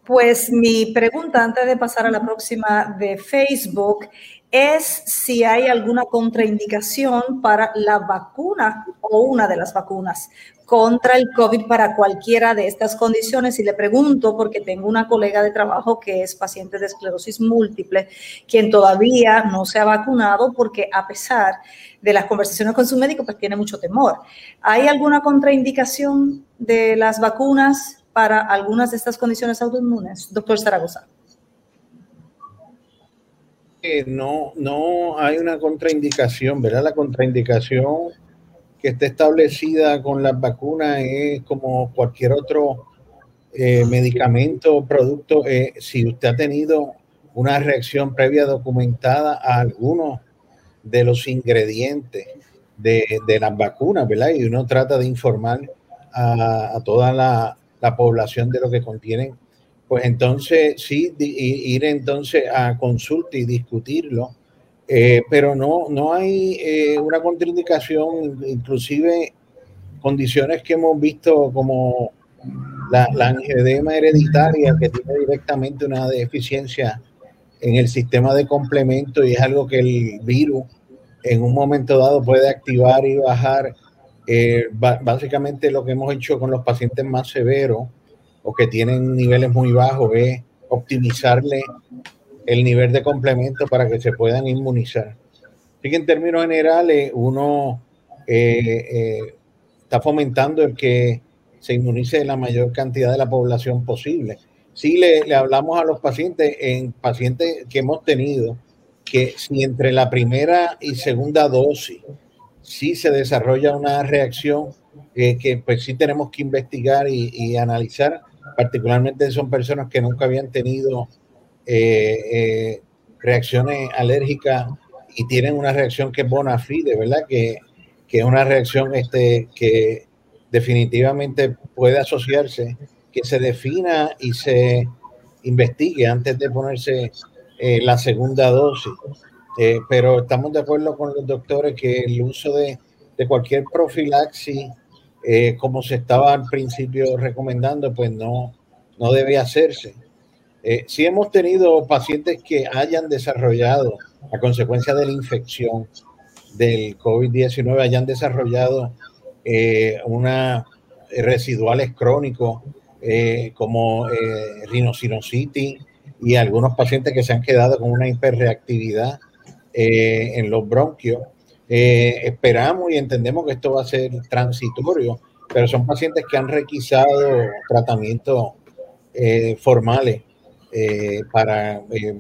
Pues mi pregunta antes de pasar a la próxima de Facebook es si hay alguna contraindicación para la vacuna o una de las vacunas contra el COVID para cualquiera de estas condiciones. Y le pregunto, porque tengo una colega de trabajo que es paciente de esclerosis múltiple, quien todavía no se ha vacunado porque a pesar de las conversaciones con su médico, pues tiene mucho temor. ¿Hay alguna contraindicación de las vacunas para algunas de estas condiciones autoinmunes? Doctor Zaragoza. Que no, no hay una contraindicación, ¿verdad? La contraindicación que está establecida con las vacunas es como cualquier otro eh, medicamento o producto. Eh, si usted ha tenido una reacción previa documentada a alguno de los ingredientes de, las vacunas, ¿verdad? Y uno trata de informar a, toda la, la, población de lo que contienen, pues entonces sí, ir entonces a consulta y discutirlo eh, pero no, no hay eh, una contraindicación, inclusive condiciones que hemos visto como la, la angedema hereditaria que tiene directamente una deficiencia en el sistema de complemento y es algo que el virus en un momento dado puede activar y bajar. Eh, básicamente lo que hemos hecho con los pacientes más severos o que tienen niveles muy bajos es optimizarle el nivel de complemento para que se puedan inmunizar. Así que en términos generales, uno eh, eh, está fomentando el que se inmunice la mayor cantidad de la población posible. Si le, le, hablamos a los pacientes, en pacientes que hemos tenido, que si entre la primera y segunda dosis sí se desarrolla una reacción eh, que pues sí tenemos que investigar y, y analizar, particularmente son personas que nunca habían tenido eh, eh, reacciones alérgicas y tienen una reacción que es bona fide, ¿verdad? Que, que es una reacción este, que definitivamente puede asociarse, que se defina y se investigue antes de ponerse eh, la segunda dosis. pero estamos de acuerdo con los doctores que el uso de, de cualquier profilaxis, como se estaba al principio recomendando, pues no, no debe hacerse. Eh, si hemos tenido pacientes que hayan desarrollado, a consecuencia de la infección del COVID-19, hayan desarrollado eh, una eh, residuales crónicos como rinocinositis y algunos pacientes que se han quedado con una hiperreactividad en los bronquios. Esperamos y entendemos que esto va a ser transitorio, pero son pacientes que han requisado tratamientos formales eh, para eh,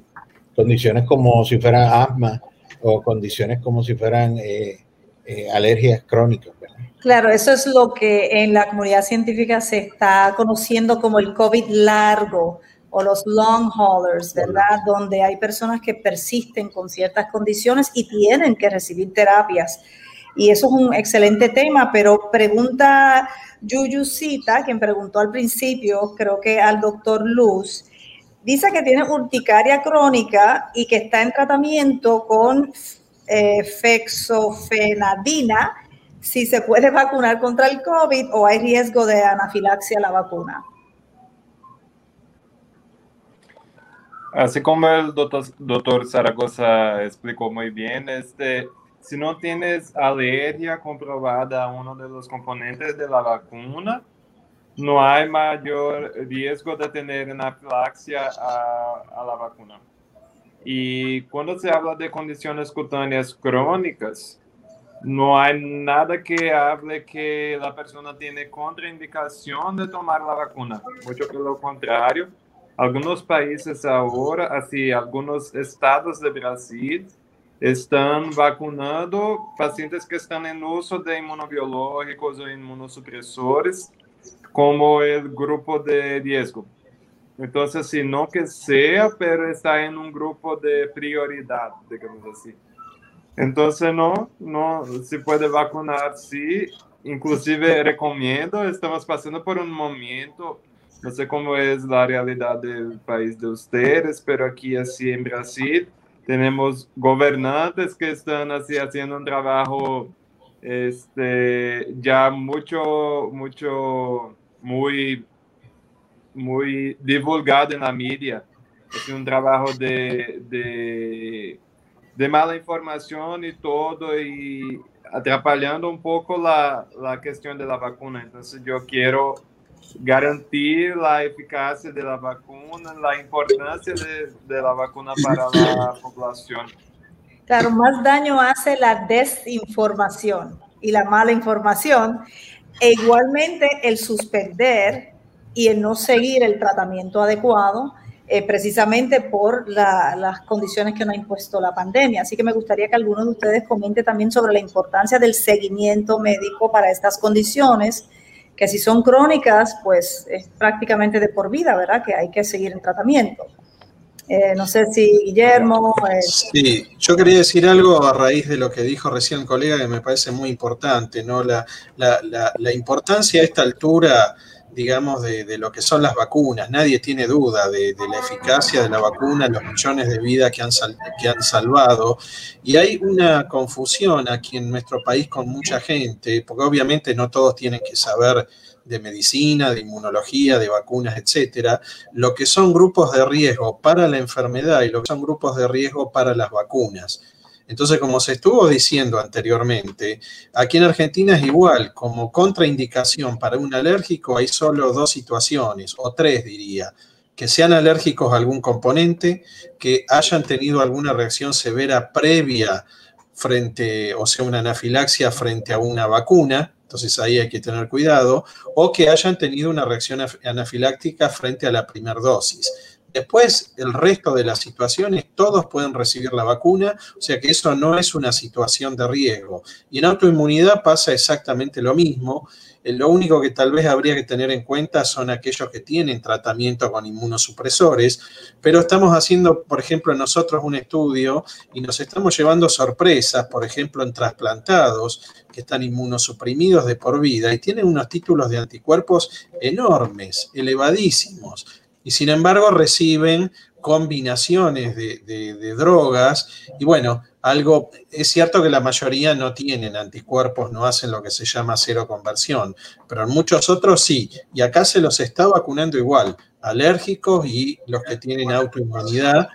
condiciones como si fuera asma o condiciones como si fueran eh, alergias crónicas. Claro, eso es lo que en la comunidad científica se está conociendo como el COVID largo o los long haulers, ¿verdad? Donde hay personas que persisten con ciertas condiciones y tienen que recibir terapias. Y eso es un excelente tema, pero pregunta Yuyusita, quien preguntó al principio, creo que al doctor Luz, dice que tiene urticaria crónica y que está en tratamiento con eh, fexofenadina, si se puede vacunar contra el COVID o hay riesgo de anafilaxia a la vacuna. Así como el doctor, doctor Zaragoza explicó muy bien, este, si no tienes alergia comprobada a uno de los componentes de la vacuna, no hay mayor riesgo de tener anafilaxia a, a la vacuna. Y cuando se habla de condiciones cutáneas crónicas, no hay nada que hable que la persona tiene contraindicación de tomar la vacuna. Mucho por lo contrario, algunos países ahora, así algunos estados de Brasil, están vacunando pacientes que están en uso de inmunobiológicos o inmunosupresores como el grupo de riesgo. Entonces, si no que sea, pero está en un grupo de prioridad, digamos así. Entonces, no, no, se puede vacunar, sí. Inclusive recomiendo, estamos pasando por un momento, no sé cómo es la realidad del país de ustedes, pero aquí así en Brasil tenemos gobernantes que están así haciendo un trabajo este, ya mucho, mucho muy, muy divulgado en la media. Es un trabajo de, de, de mala información y todo, y atrapalhando un poco la, la cuestión de la vacuna. Entonces yo quiero garantir la eficacia de la vacuna, la importancia de, de, la vacuna para la población. Claro, más daño hace la desinformación y la mala información e igualmente el suspender y el no seguir el tratamiento adecuado eh, precisamente por las condiciones que nos ha impuesto la pandemia. Así que me gustaría que alguno de ustedes comente también sobre la importancia del seguimiento médico para estas condiciones, que si son crónicas, pues es prácticamente de por vida, ¿verdad? Que hay que seguir en tratamiento. Eh, no sé si Guillermo. Eh, sí, yo quería decir algo a raíz de lo que dijo recién el colega que me parece muy importante, ¿no? La, la importancia a esta altura digamos, de, lo que son las vacunas. Nadie tiene duda de, la eficacia de la vacuna, los millones de vidas que han, que han salvado. Y hay una confusión aquí en nuestro país con mucha gente, porque obviamente no todos tienen que saber de medicina, de inmunología, de vacunas, etcétera, lo que son grupos de riesgo para la enfermedad y lo que son grupos de riesgo para las vacunas. Entonces, como se estuvo diciendo anteriormente, aquí en Argentina es igual, como contraindicación para un alérgico hay solo dos situaciones, o tres diría, que sean alérgicos a algún componente, que hayan tenido alguna reacción severa previa frente, o sea, una anafilaxia frente a una vacuna, entonces ahí hay que tener cuidado, o que hayan tenido una reacción anafiláctica frente a la primera dosis. Después, el resto de las situaciones, todos pueden recibir la vacuna, o sea que eso no es una situación de riesgo. Y en autoinmunidad pasa exactamente lo mismo. Eh, lo único que tal vez habría que tener en cuenta son aquellos que tienen tratamiento con inmunosupresores, pero estamos haciendo, por ejemplo, nosotros un estudio y nos estamos llevando sorpresas, por ejemplo, en trasplantados que están inmunosuprimidos de por vida y tienen unos títulos de anticuerpos enormes, elevadísimos y sin embargo reciben combinaciones de, drogas y bueno, algo, es cierto que la mayoría no tienen anticuerpos, no hacen lo que se llama cero conversión, pero en muchos otros sí, y acá se los está vacunando igual, alérgicos y los que tienen autoinmunidad,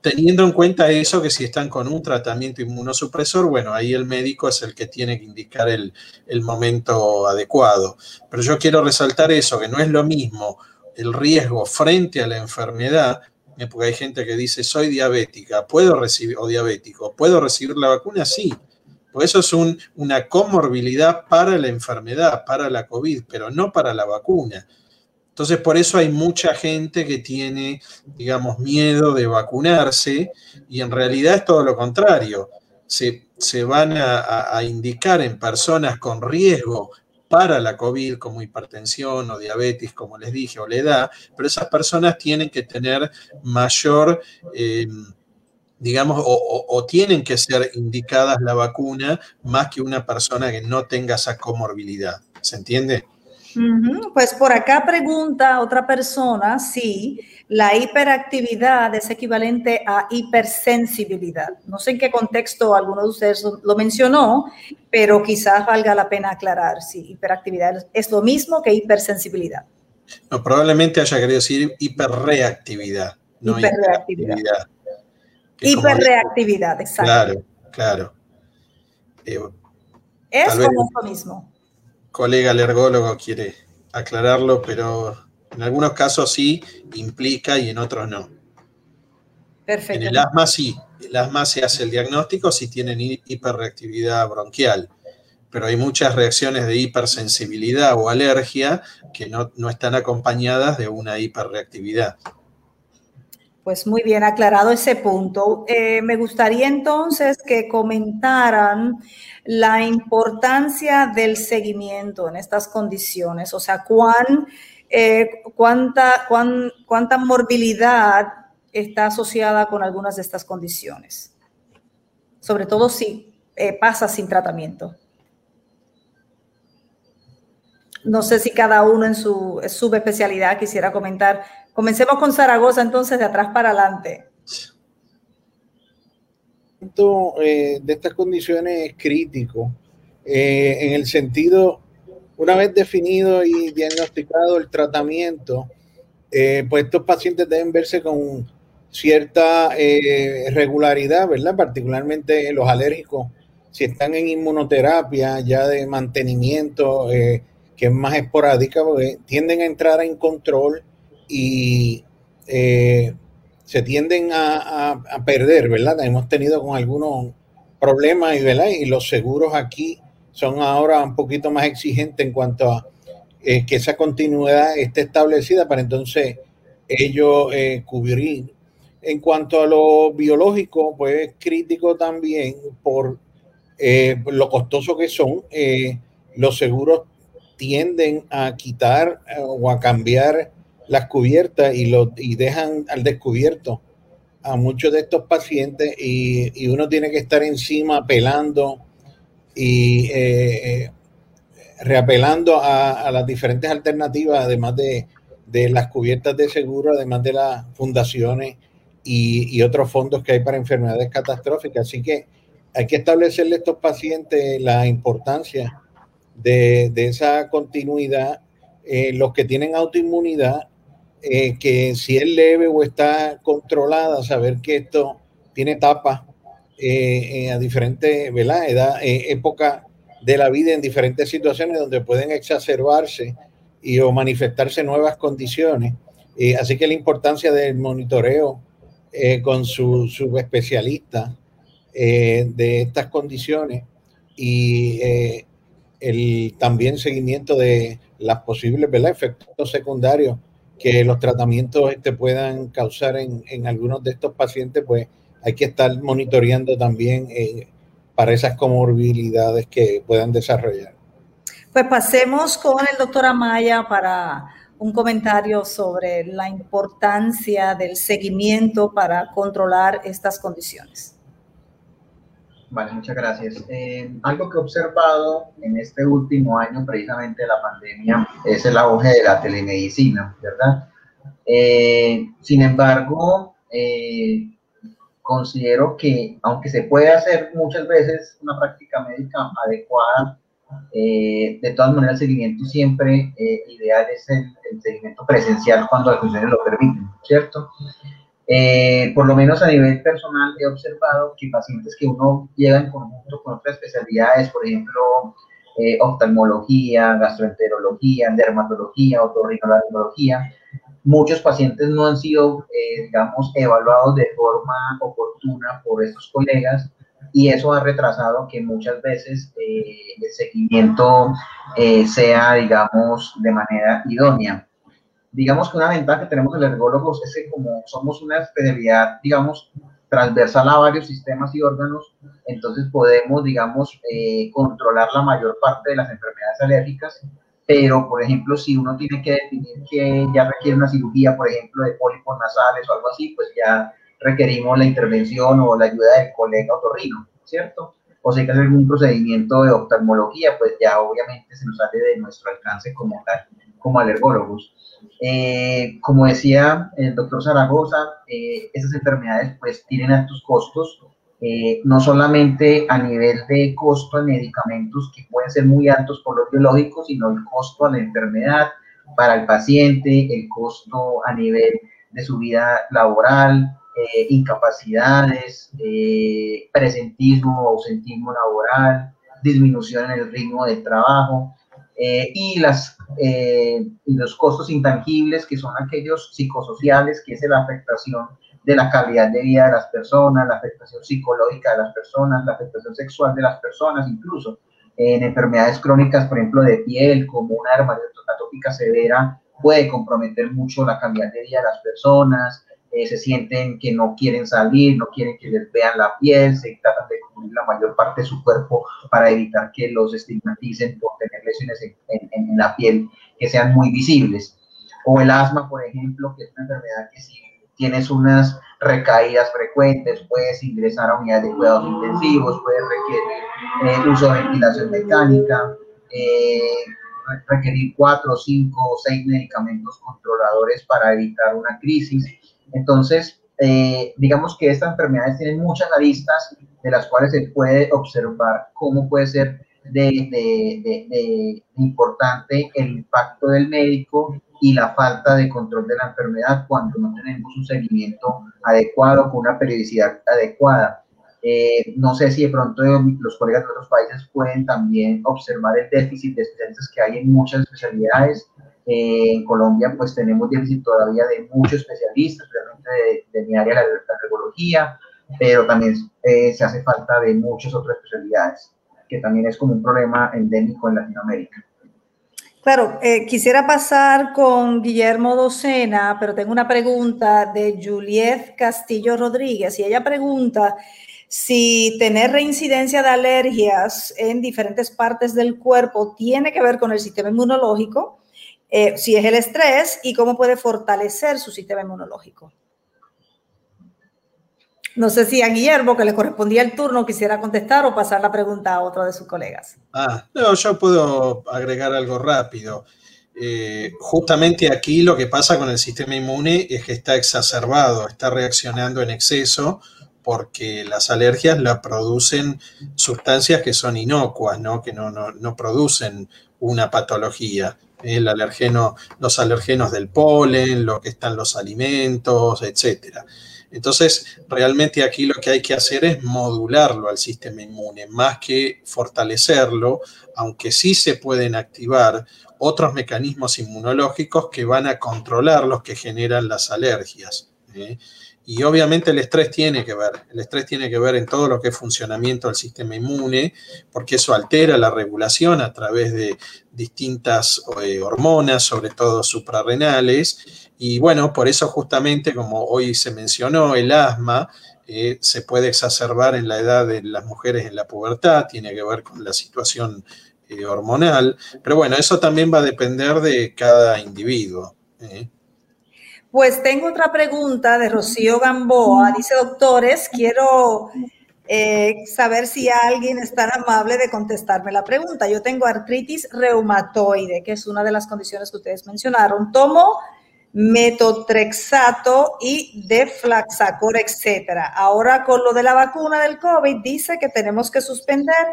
teniendo en cuenta eso que si están con un tratamiento inmunosupresor, bueno, ahí el médico es el que tiene que indicar el, el momento adecuado. Pero yo quiero resaltar eso, que no es lo mismo el riesgo frente a la enfermedad, eh, porque hay gente que dice, soy diabética, puedo recibir, o diabético, ¿puedo recibir la vacuna? Sí, pues eso es una comorbilidad para la enfermedad, para la COVID, pero no para la vacuna. Entonces, por eso hay mucha gente que tiene, digamos, miedo de vacunarse y en realidad es todo lo contrario. Se, se van a, indicar en personas con riesgo para la COVID, como hipertensión o diabetes, como les dije, o la edad, pero esas personas tienen que tener mayor, eh, digamos, o, tienen que ser indicadas la vacuna más que una persona que no tenga esa comorbilidad. ¿Se entiende? Pues por acá pregunta otra persona si la hiperactividad es equivalente a hipersensibilidad. No sé en qué contexto alguno de ustedes lo mencionó, pero quizás valga la pena aclarar si hiperactividad es lo mismo que hipersensibilidad. No, probablemente haya querido decir hiperreactividad. No hiperreactividad. Hiperreactividad, exacto. Claro, claro. Eh, es como lo mismo colega alergólogo quiere aclararlo, pero en algunos casos sí implica y en otros no. Perfecto. En el asma sí, el asma se hace el diagnóstico si tienen hiperreactividad bronquial, pero hay muchas reacciones de hipersensibilidad o alergia que no, están acompañadas de una hiperreactividad. Pues muy bien aclarado ese punto. Eh, me gustaría entonces que comentaran la importancia del seguimiento en estas condiciones, o sea, cuán, eh, cuánta, cuánta morbilidad está asociada con algunas de estas condiciones, sobre todo si eh, pasa sin tratamiento. No sé si cada uno en su subespecialidad quisiera comentar. Comencemos con Zaragoza entonces de atrás para adelante. Eh, de estas condiciones es crítico, eh, en el sentido, una vez definido y diagnosticado el tratamiento, eh, pues estos pacientes deben verse con cierta regularidad, ¿verdad? Particularmente los alérgicos, si están en inmunoterapia ya de mantenimiento, que es más esporádica, porque tienden a entrar en control y se tienden a, perder, ¿verdad? Hemos tenido con algunos problemas, ¿verdad? Y los seguros aquí son ahora un poquito más exigentes en cuanto a eh, que esa continuidad esté establecida para entonces ellos eh, cubrir. En cuanto a lo biológico, pues crítico también por eh, lo costoso que son. los seguros tienden a quitar o a cambiar las cubiertas y, lo, y dejan al descubierto a muchos de estos pacientes y, uno tiene que estar encima apelando y eh, eh, reapelando a, las diferentes alternativas, además de, las cubiertas de seguro, además de las fundaciones y, otros fondos que hay para enfermedades catastróficas. Así que hay que establecerle a estos pacientes la importancia de, esa continuidad. Eh, los que tienen autoinmunidad eh, que si es leve o está controlada, saber que esto tiene etapas eh, a diferentes, ¿verdad? Edad, eh, época de la vida en diferentes situaciones donde pueden exacerbarse y o manifestarse nuevas condiciones. así que la importancia del monitoreo con su subespecialista de estas condiciones y el también seguimiento de las posibles ¿verdad? efectos secundarios que los tratamientos este, puedan causar en, en, algunos de estos pacientes, pues hay que estar monitoreando también eh, para esas comorbilidades que puedan desarrollar. Pues pasemos con el doctor Amaya para un comentario sobre la importancia del seguimiento para controlar estas condiciones. Vale, muchas gracias. Eh, algo que he observado en este último año, precisamente de la pandemia, es el auge de la telemedicina, ¿verdad? Eh, sin embargo, eh, considero que aunque se puede hacer muchas veces una práctica médica adecuada, de todas maneras el seguimiento siempre ideal es el, seguimiento presencial cuando las funciones lo permiten, ¿cierto? Eh, por lo menos a nivel personal he observado que pacientes que uno llega en conjunto con otras especialidades, por ejemplo, eh, oftalmología, gastroenterología, dermatología, otorrinolaringología, muchos pacientes no han sido, eh, digamos, evaluados de forma oportuna por estos colegas y eso ha retrasado que muchas veces el seguimiento sea, digamos, de manera idónea digamos que una ventaja que tenemos los alergólogos es que como somos una especialidad, digamos, transversal a varios sistemas y órganos, entonces podemos, digamos, eh, controlar la mayor parte de las enfermedades alérgicas, pero, por ejemplo, si uno tiene que definir que ya requiere una cirugía, por ejemplo, de pólipos nasales o algo así, pues ya requerimos la intervención o la ayuda del colega otorrino, ¿cierto? O si hay que hacer algún procedimiento de oftalmología, pues ya obviamente se nos sale de nuestro alcance como tal, como alergólogos. Eh, como decía el doctor Zaragoza, eh, esas enfermedades pues tienen altos costos, eh, no solamente a nivel de costo de medicamentos que pueden ser muy altos por los biológicos, sino el costo a la enfermedad para el paciente, el costo a nivel de su vida laboral, incapacidades, presentismo o ausentismo laboral, disminución en el ritmo de trabajo. Eh, y, las, eh, y los costos intangibles, que son aquellos psicosociales, que es la afectación de la calidad de vida de las personas, la afectación psicológica de las personas, la afectación sexual de las personas, incluso en enfermedades crónicas, por ejemplo, de piel, como una dermatitis atópica severa, puede comprometer mucho la calidad de vida de las personas, eh, se sienten que no quieren salir, no quieren que les vean la piel, se tratan de cubrir la mayor parte de su cuerpo para evitar que los estigmaticen por tener lesiones en, la piel que sean muy visibles. O el asma, por ejemplo, que es una enfermedad que si tienes unas recaídas frecuentes, puedes ingresar a unidades de cuidados intensivos, puedes requerir eh, uso de ventilación mecánica, eh, requerir cuatro, cinco o seis medicamentos controladores para evitar una crisis. Entonces, eh, digamos que estas enfermedades tienen muchas aristas de las cuales se puede observar cómo puede ser de, importante el impacto del médico y la falta de control de la enfermedad cuando no tenemos un seguimiento adecuado con una periodicidad adecuada. Eh, no sé si de pronto los colegas de otros países pueden también observar el déficit de especialistas que hay en muchas especialidades eh, en Colombia pues tenemos déficit todavía de muchos especialistas, realmente de, mi área de la neurología, pero también eh, se hace falta de muchas otras especialidades, que también es como un problema endémico en Latinoamérica. Claro, eh, quisiera pasar con Guillermo Docena, pero tengo una pregunta de Juliet Castillo Rodríguez y ella pregunta si tener reincidencia de alergias en diferentes partes del cuerpo tiene que ver con el sistema inmunológico, eh, si es el estrés y cómo puede fortalecer su sistema inmunológico. No sé si a Guillermo, que le correspondía el turno, quisiera contestar o pasar la pregunta a otro de sus colegas. Ah, no, yo puedo agregar algo rápido. Eh, justamente aquí lo que pasa con el sistema inmune es que está exacerbado, está reaccionando en exceso porque las alergias la producen sustancias que son inocuas, ¿no? que no, no, producen una patología. El alergeno, los alergenos del polen, lo que están los alimentos, etcétera. Entonces, realmente aquí lo que hay que hacer es modularlo al sistema inmune, más que fortalecerlo, aunque sí se pueden activar otros mecanismos inmunológicos que van a controlar los que generan las alergias. ¿eh? Y obviamente el estrés tiene que ver, el estrés tiene que ver en todo lo que es funcionamiento del sistema inmune, porque eso altera la regulación a través de distintas eh, hormonas, sobre todo suprarrenales. Y bueno, por eso justamente, como hoy se mencionó, el asma eh, se puede exacerbar en la edad de las mujeres en la pubertad, tiene que ver con la situación eh, hormonal, pero bueno, eso también va a depender de cada individuo. Pues tengo otra pregunta de Rocío Gamboa. Dice, doctores, quiero eh, saber si alguien es tan amable de contestarme la pregunta. Yo tengo artritis reumatoide, que es una de las condiciones que ustedes mencionaron. Tomo metotrexato y deflaxacor, etcétera. Ahora con lo de la vacuna del COVID dice que tenemos que suspender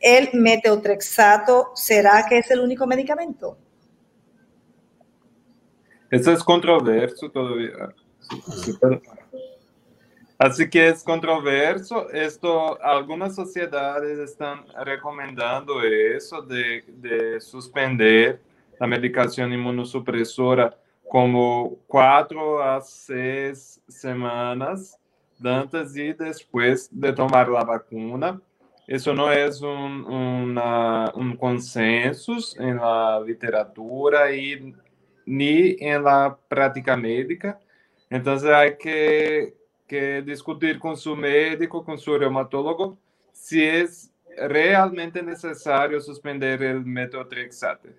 el metotrexato. ¿Será que es el único medicamento? Eso es controverso todavía. Así que es controverso. Esto, algunas sociedades están recomendando eso de, de suspender la medicación inmunosupresora como cuatro a seis semanas antes y después de tomar la vacuna. Eso no es un, un consenso en la literatura y ni en la práctica médica. Entonces hay que, que discutir con su médico, con su reumatólogo, si es realmente necesario suspender el metotrexate.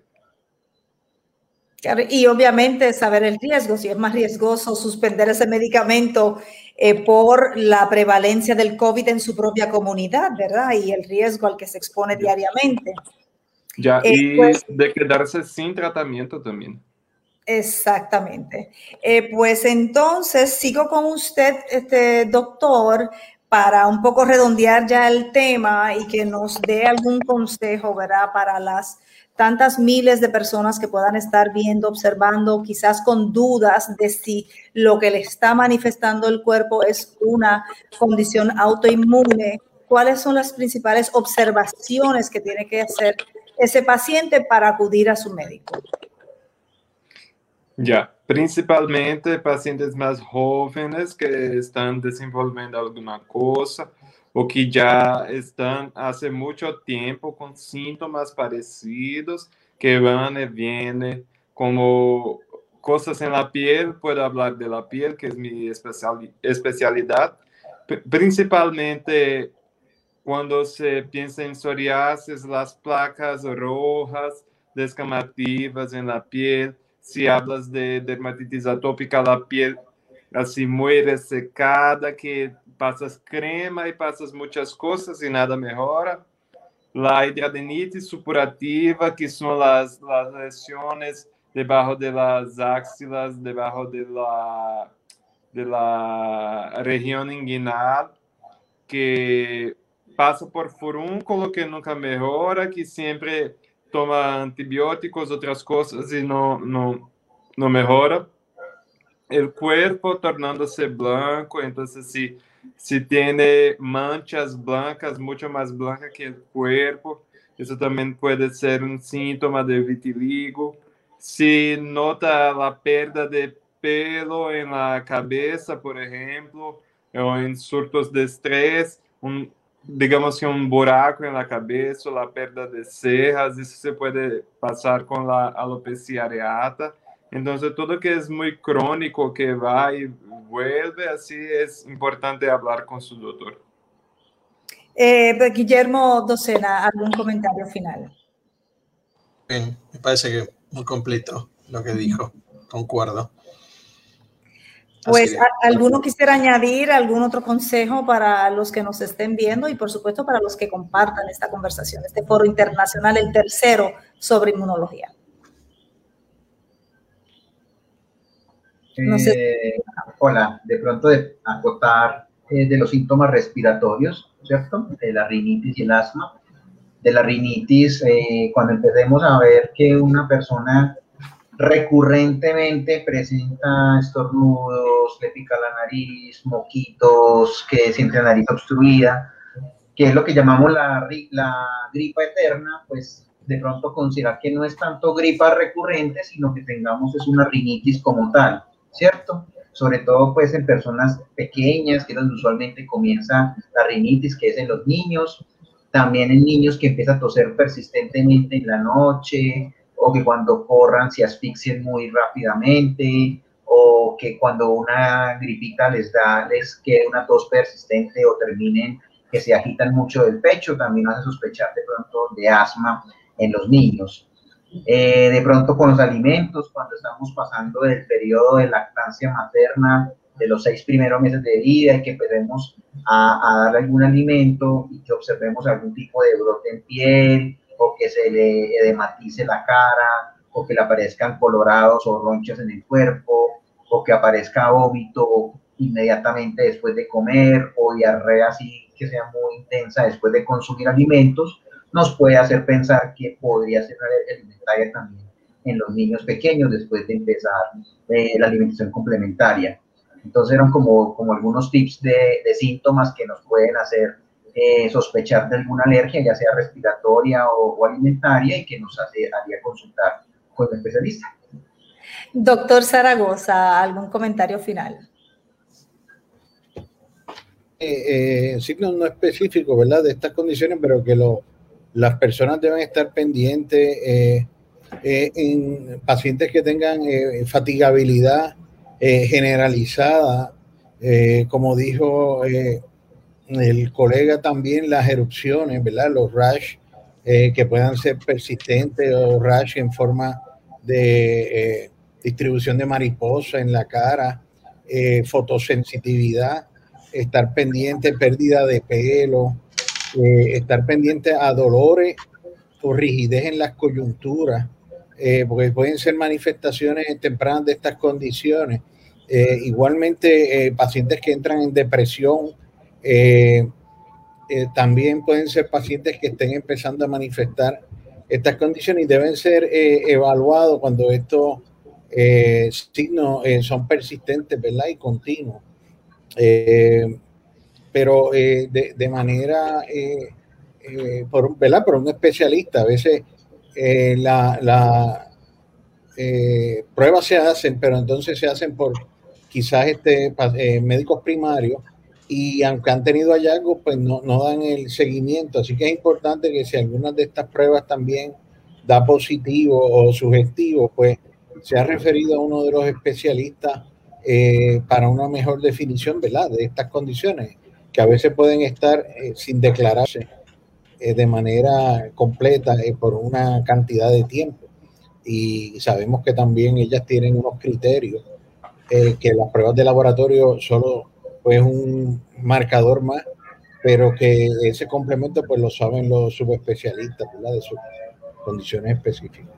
y obviamente saber el riesgo, si es más riesgoso suspender ese medicamento eh, por la prevalencia del COVID en su propia comunidad, ¿verdad? Y el riesgo al que se expone diariamente. Ya, eh, y pues de quedarse sin tratamiento también. Exactamente. Eh, pues entonces sigo con usted, este doctor, para un poco redondear ya el tema y que nos dé algún consejo, ¿verdad? Para las tantas miles de personas que puedan estar viendo, observando, quizás con dudas de si lo que le está manifestando el cuerpo es una condición autoinmune. ¿Cuáles son las principales observaciones que tiene que hacer ese paciente para acudir a su médico? Ya, principalmente pacientes más jóvenes que están desenvolviendo alguna cosa o que ya están hace mucho tiempo con síntomas parecidos que van y vienen como cosas en la piel, puedo hablar de la piel, que es mi especialidad, principalmente cuando se piensa en psoriasis, las placas rojas descamativas en la piel, si hablas de dermatitis atópica, la piel así muy resecada, que pasas crema y pasas muchas cosas y nada mejora. La hidradenitis supurativa, que son las, las lesiones debajo de las axilas, debajo de la, de la región inguinal, que pasa por furúnculo, que nunca mejora, que siempre toma antibióticos, otras cosas y no, no, no mejora. El cuerpo tornándose blanco, entonces si, si tiene manchas blancas, mucho más blancas que el cuerpo, eso también puede ser un síntoma de vitiligo. Si nota la pérdida de pelo en la cabeza, por ejemplo, o en surtos de estrés, un, digamos que un buraco en la cabeza, la pérdida de cejas, eso se puede pasar con la alopecia areata. Entonces, todo que es muy crónico, que va y vuelve, así es importante hablar con su doctor. Eh, Guillermo Docena, ¿algún comentario final? Bien, me parece que muy completo lo que dijo, concuerdo. Pues, ¿alguno quisiera añadir algún otro consejo para los que nos estén viendo y, por supuesto, para los que compartan esta conversación, este foro internacional, el tercero sobre inmunología? Eh, hola, de pronto de acotar eh, de los síntomas respiratorios, ¿cierto? De la rinitis y el asma. De la rinitis, eh, cuando empecemos a ver que una persona recurrentemente presenta estornudos, le pica la nariz, moquitos, que siente la nariz obstruida, que es lo que llamamos la, la gripa eterna, pues de pronto considerar que no es tanto gripa recurrente, sino que tengamos es una rinitis como tal, ¿cierto? Sobre todo pues en personas pequeñas, que es donde usualmente comienza la rinitis, que es en los niños, también en niños que empieza a toser persistentemente en la noche, o que cuando corran se asfixien muy rápidamente, o que cuando una gripita les da, les quede una tos persistente o terminen que se agitan mucho del pecho, también hace sospechar de pronto de asma en los niños. Eh, de pronto con los alimentos, cuando estamos pasando del periodo de lactancia materna, de los seis primeros meses de vida y que empecemos a, a dar algún alimento y que observemos algún tipo de brote en piel, o que se le edematice la cara, o que le aparezcan colorados o ronchas en el cuerpo, o que aparezca vómito inmediatamente después de comer, o diarrea así que sea muy intensa después de consumir alimentos, nos puede hacer pensar que podría ser una alimentaria también en los niños pequeños después de empezar eh, la alimentación complementaria. Entonces eran como, como algunos tips de, de síntomas que nos pueden hacer eh, sospechar de alguna alergia, ya sea respiratoria o, alimentaria, y que nos hace, haría consultar con el especialista. Doctor Zaragoza, ¿algún comentario final? Eh, eh, signos no específicos, ¿verdad? De estas condiciones, pero que lo, las personas deben estar pendientes eh, en pacientes que tengan fatigabilidad generalizada, como dijo el colega también las erupciones, ¿verdad? Los rash eh, que puedan ser persistentes o rash en forma de eh, distribución de mariposa en la cara, eh, fotosensitividad, estar pendiente, pérdida de pelo, estar pendiente a dolores o rigidez en las coyunturas, porque pueden ser manifestaciones tempranas de estas condiciones. igualmente, pacientes que entran en depresión, eh, eh, también pueden ser pacientes que estén empezando a manifestar estas condiciones y deben ser eh, evaluados cuando estos signos son persistentes, ¿verdad? Y continuos. pero de, manera, por, un especialista, a veces la, la pruebas se hacen, pero entonces se hacen por quizás este, médicos primarios y aunque han tenido hallazgos, pues no, no, dan el seguimiento. Así que es importante que si algunas de estas pruebas también da positivo o sugestivo, pues se ha referido a uno de los especialistas eh, para una mejor definición ¿verdad? de estas condiciones, que a veces pueden estar eh, sin declararse eh, de manera completa por una cantidad de tiempo. Y sabemos que también ellas tienen unos criterios que las pruebas de laboratorio solo pues un marcador más, pero que ese complemento pues lo saben los subespecialistas de sus condiciones específicas.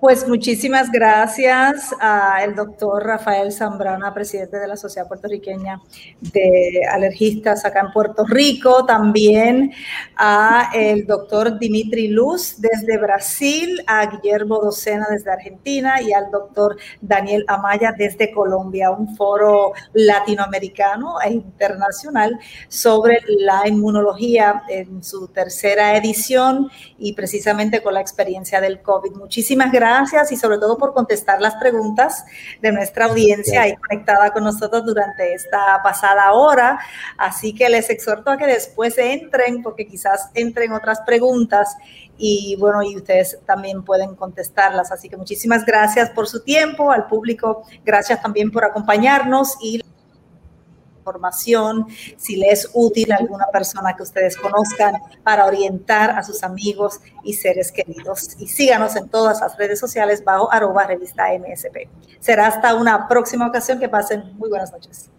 Pues muchísimas gracias al doctor Rafael Zambrana, presidente de la Sociedad Puertorriqueña de Alergistas acá en Puerto Rico. También a el doctor Dimitri Luz desde Brasil, a Guillermo Docena desde Argentina y al doctor Daniel Amaya desde Colombia. Un foro latinoamericano e internacional sobre la inmunología en su tercera edición y precisamente con la experiencia del COVID. Muchísimas muchísimas gracias y sobre todo por contestar las preguntas de nuestra audiencia ahí conectada con nosotros durante esta pasada hora. Así que les exhorto a que después entren, porque quizás entren otras preguntas y bueno, y ustedes también pueden contestarlas. Así que muchísimas gracias por su tiempo, al público, gracias también por acompañarnos y si le es útil a alguna persona que ustedes conozcan para orientar a sus amigos y seres queridos. Y síganos en todas las redes sociales bajo arroba revista MSP. Será hasta una próxima ocasión. Que pasen muy buenas noches.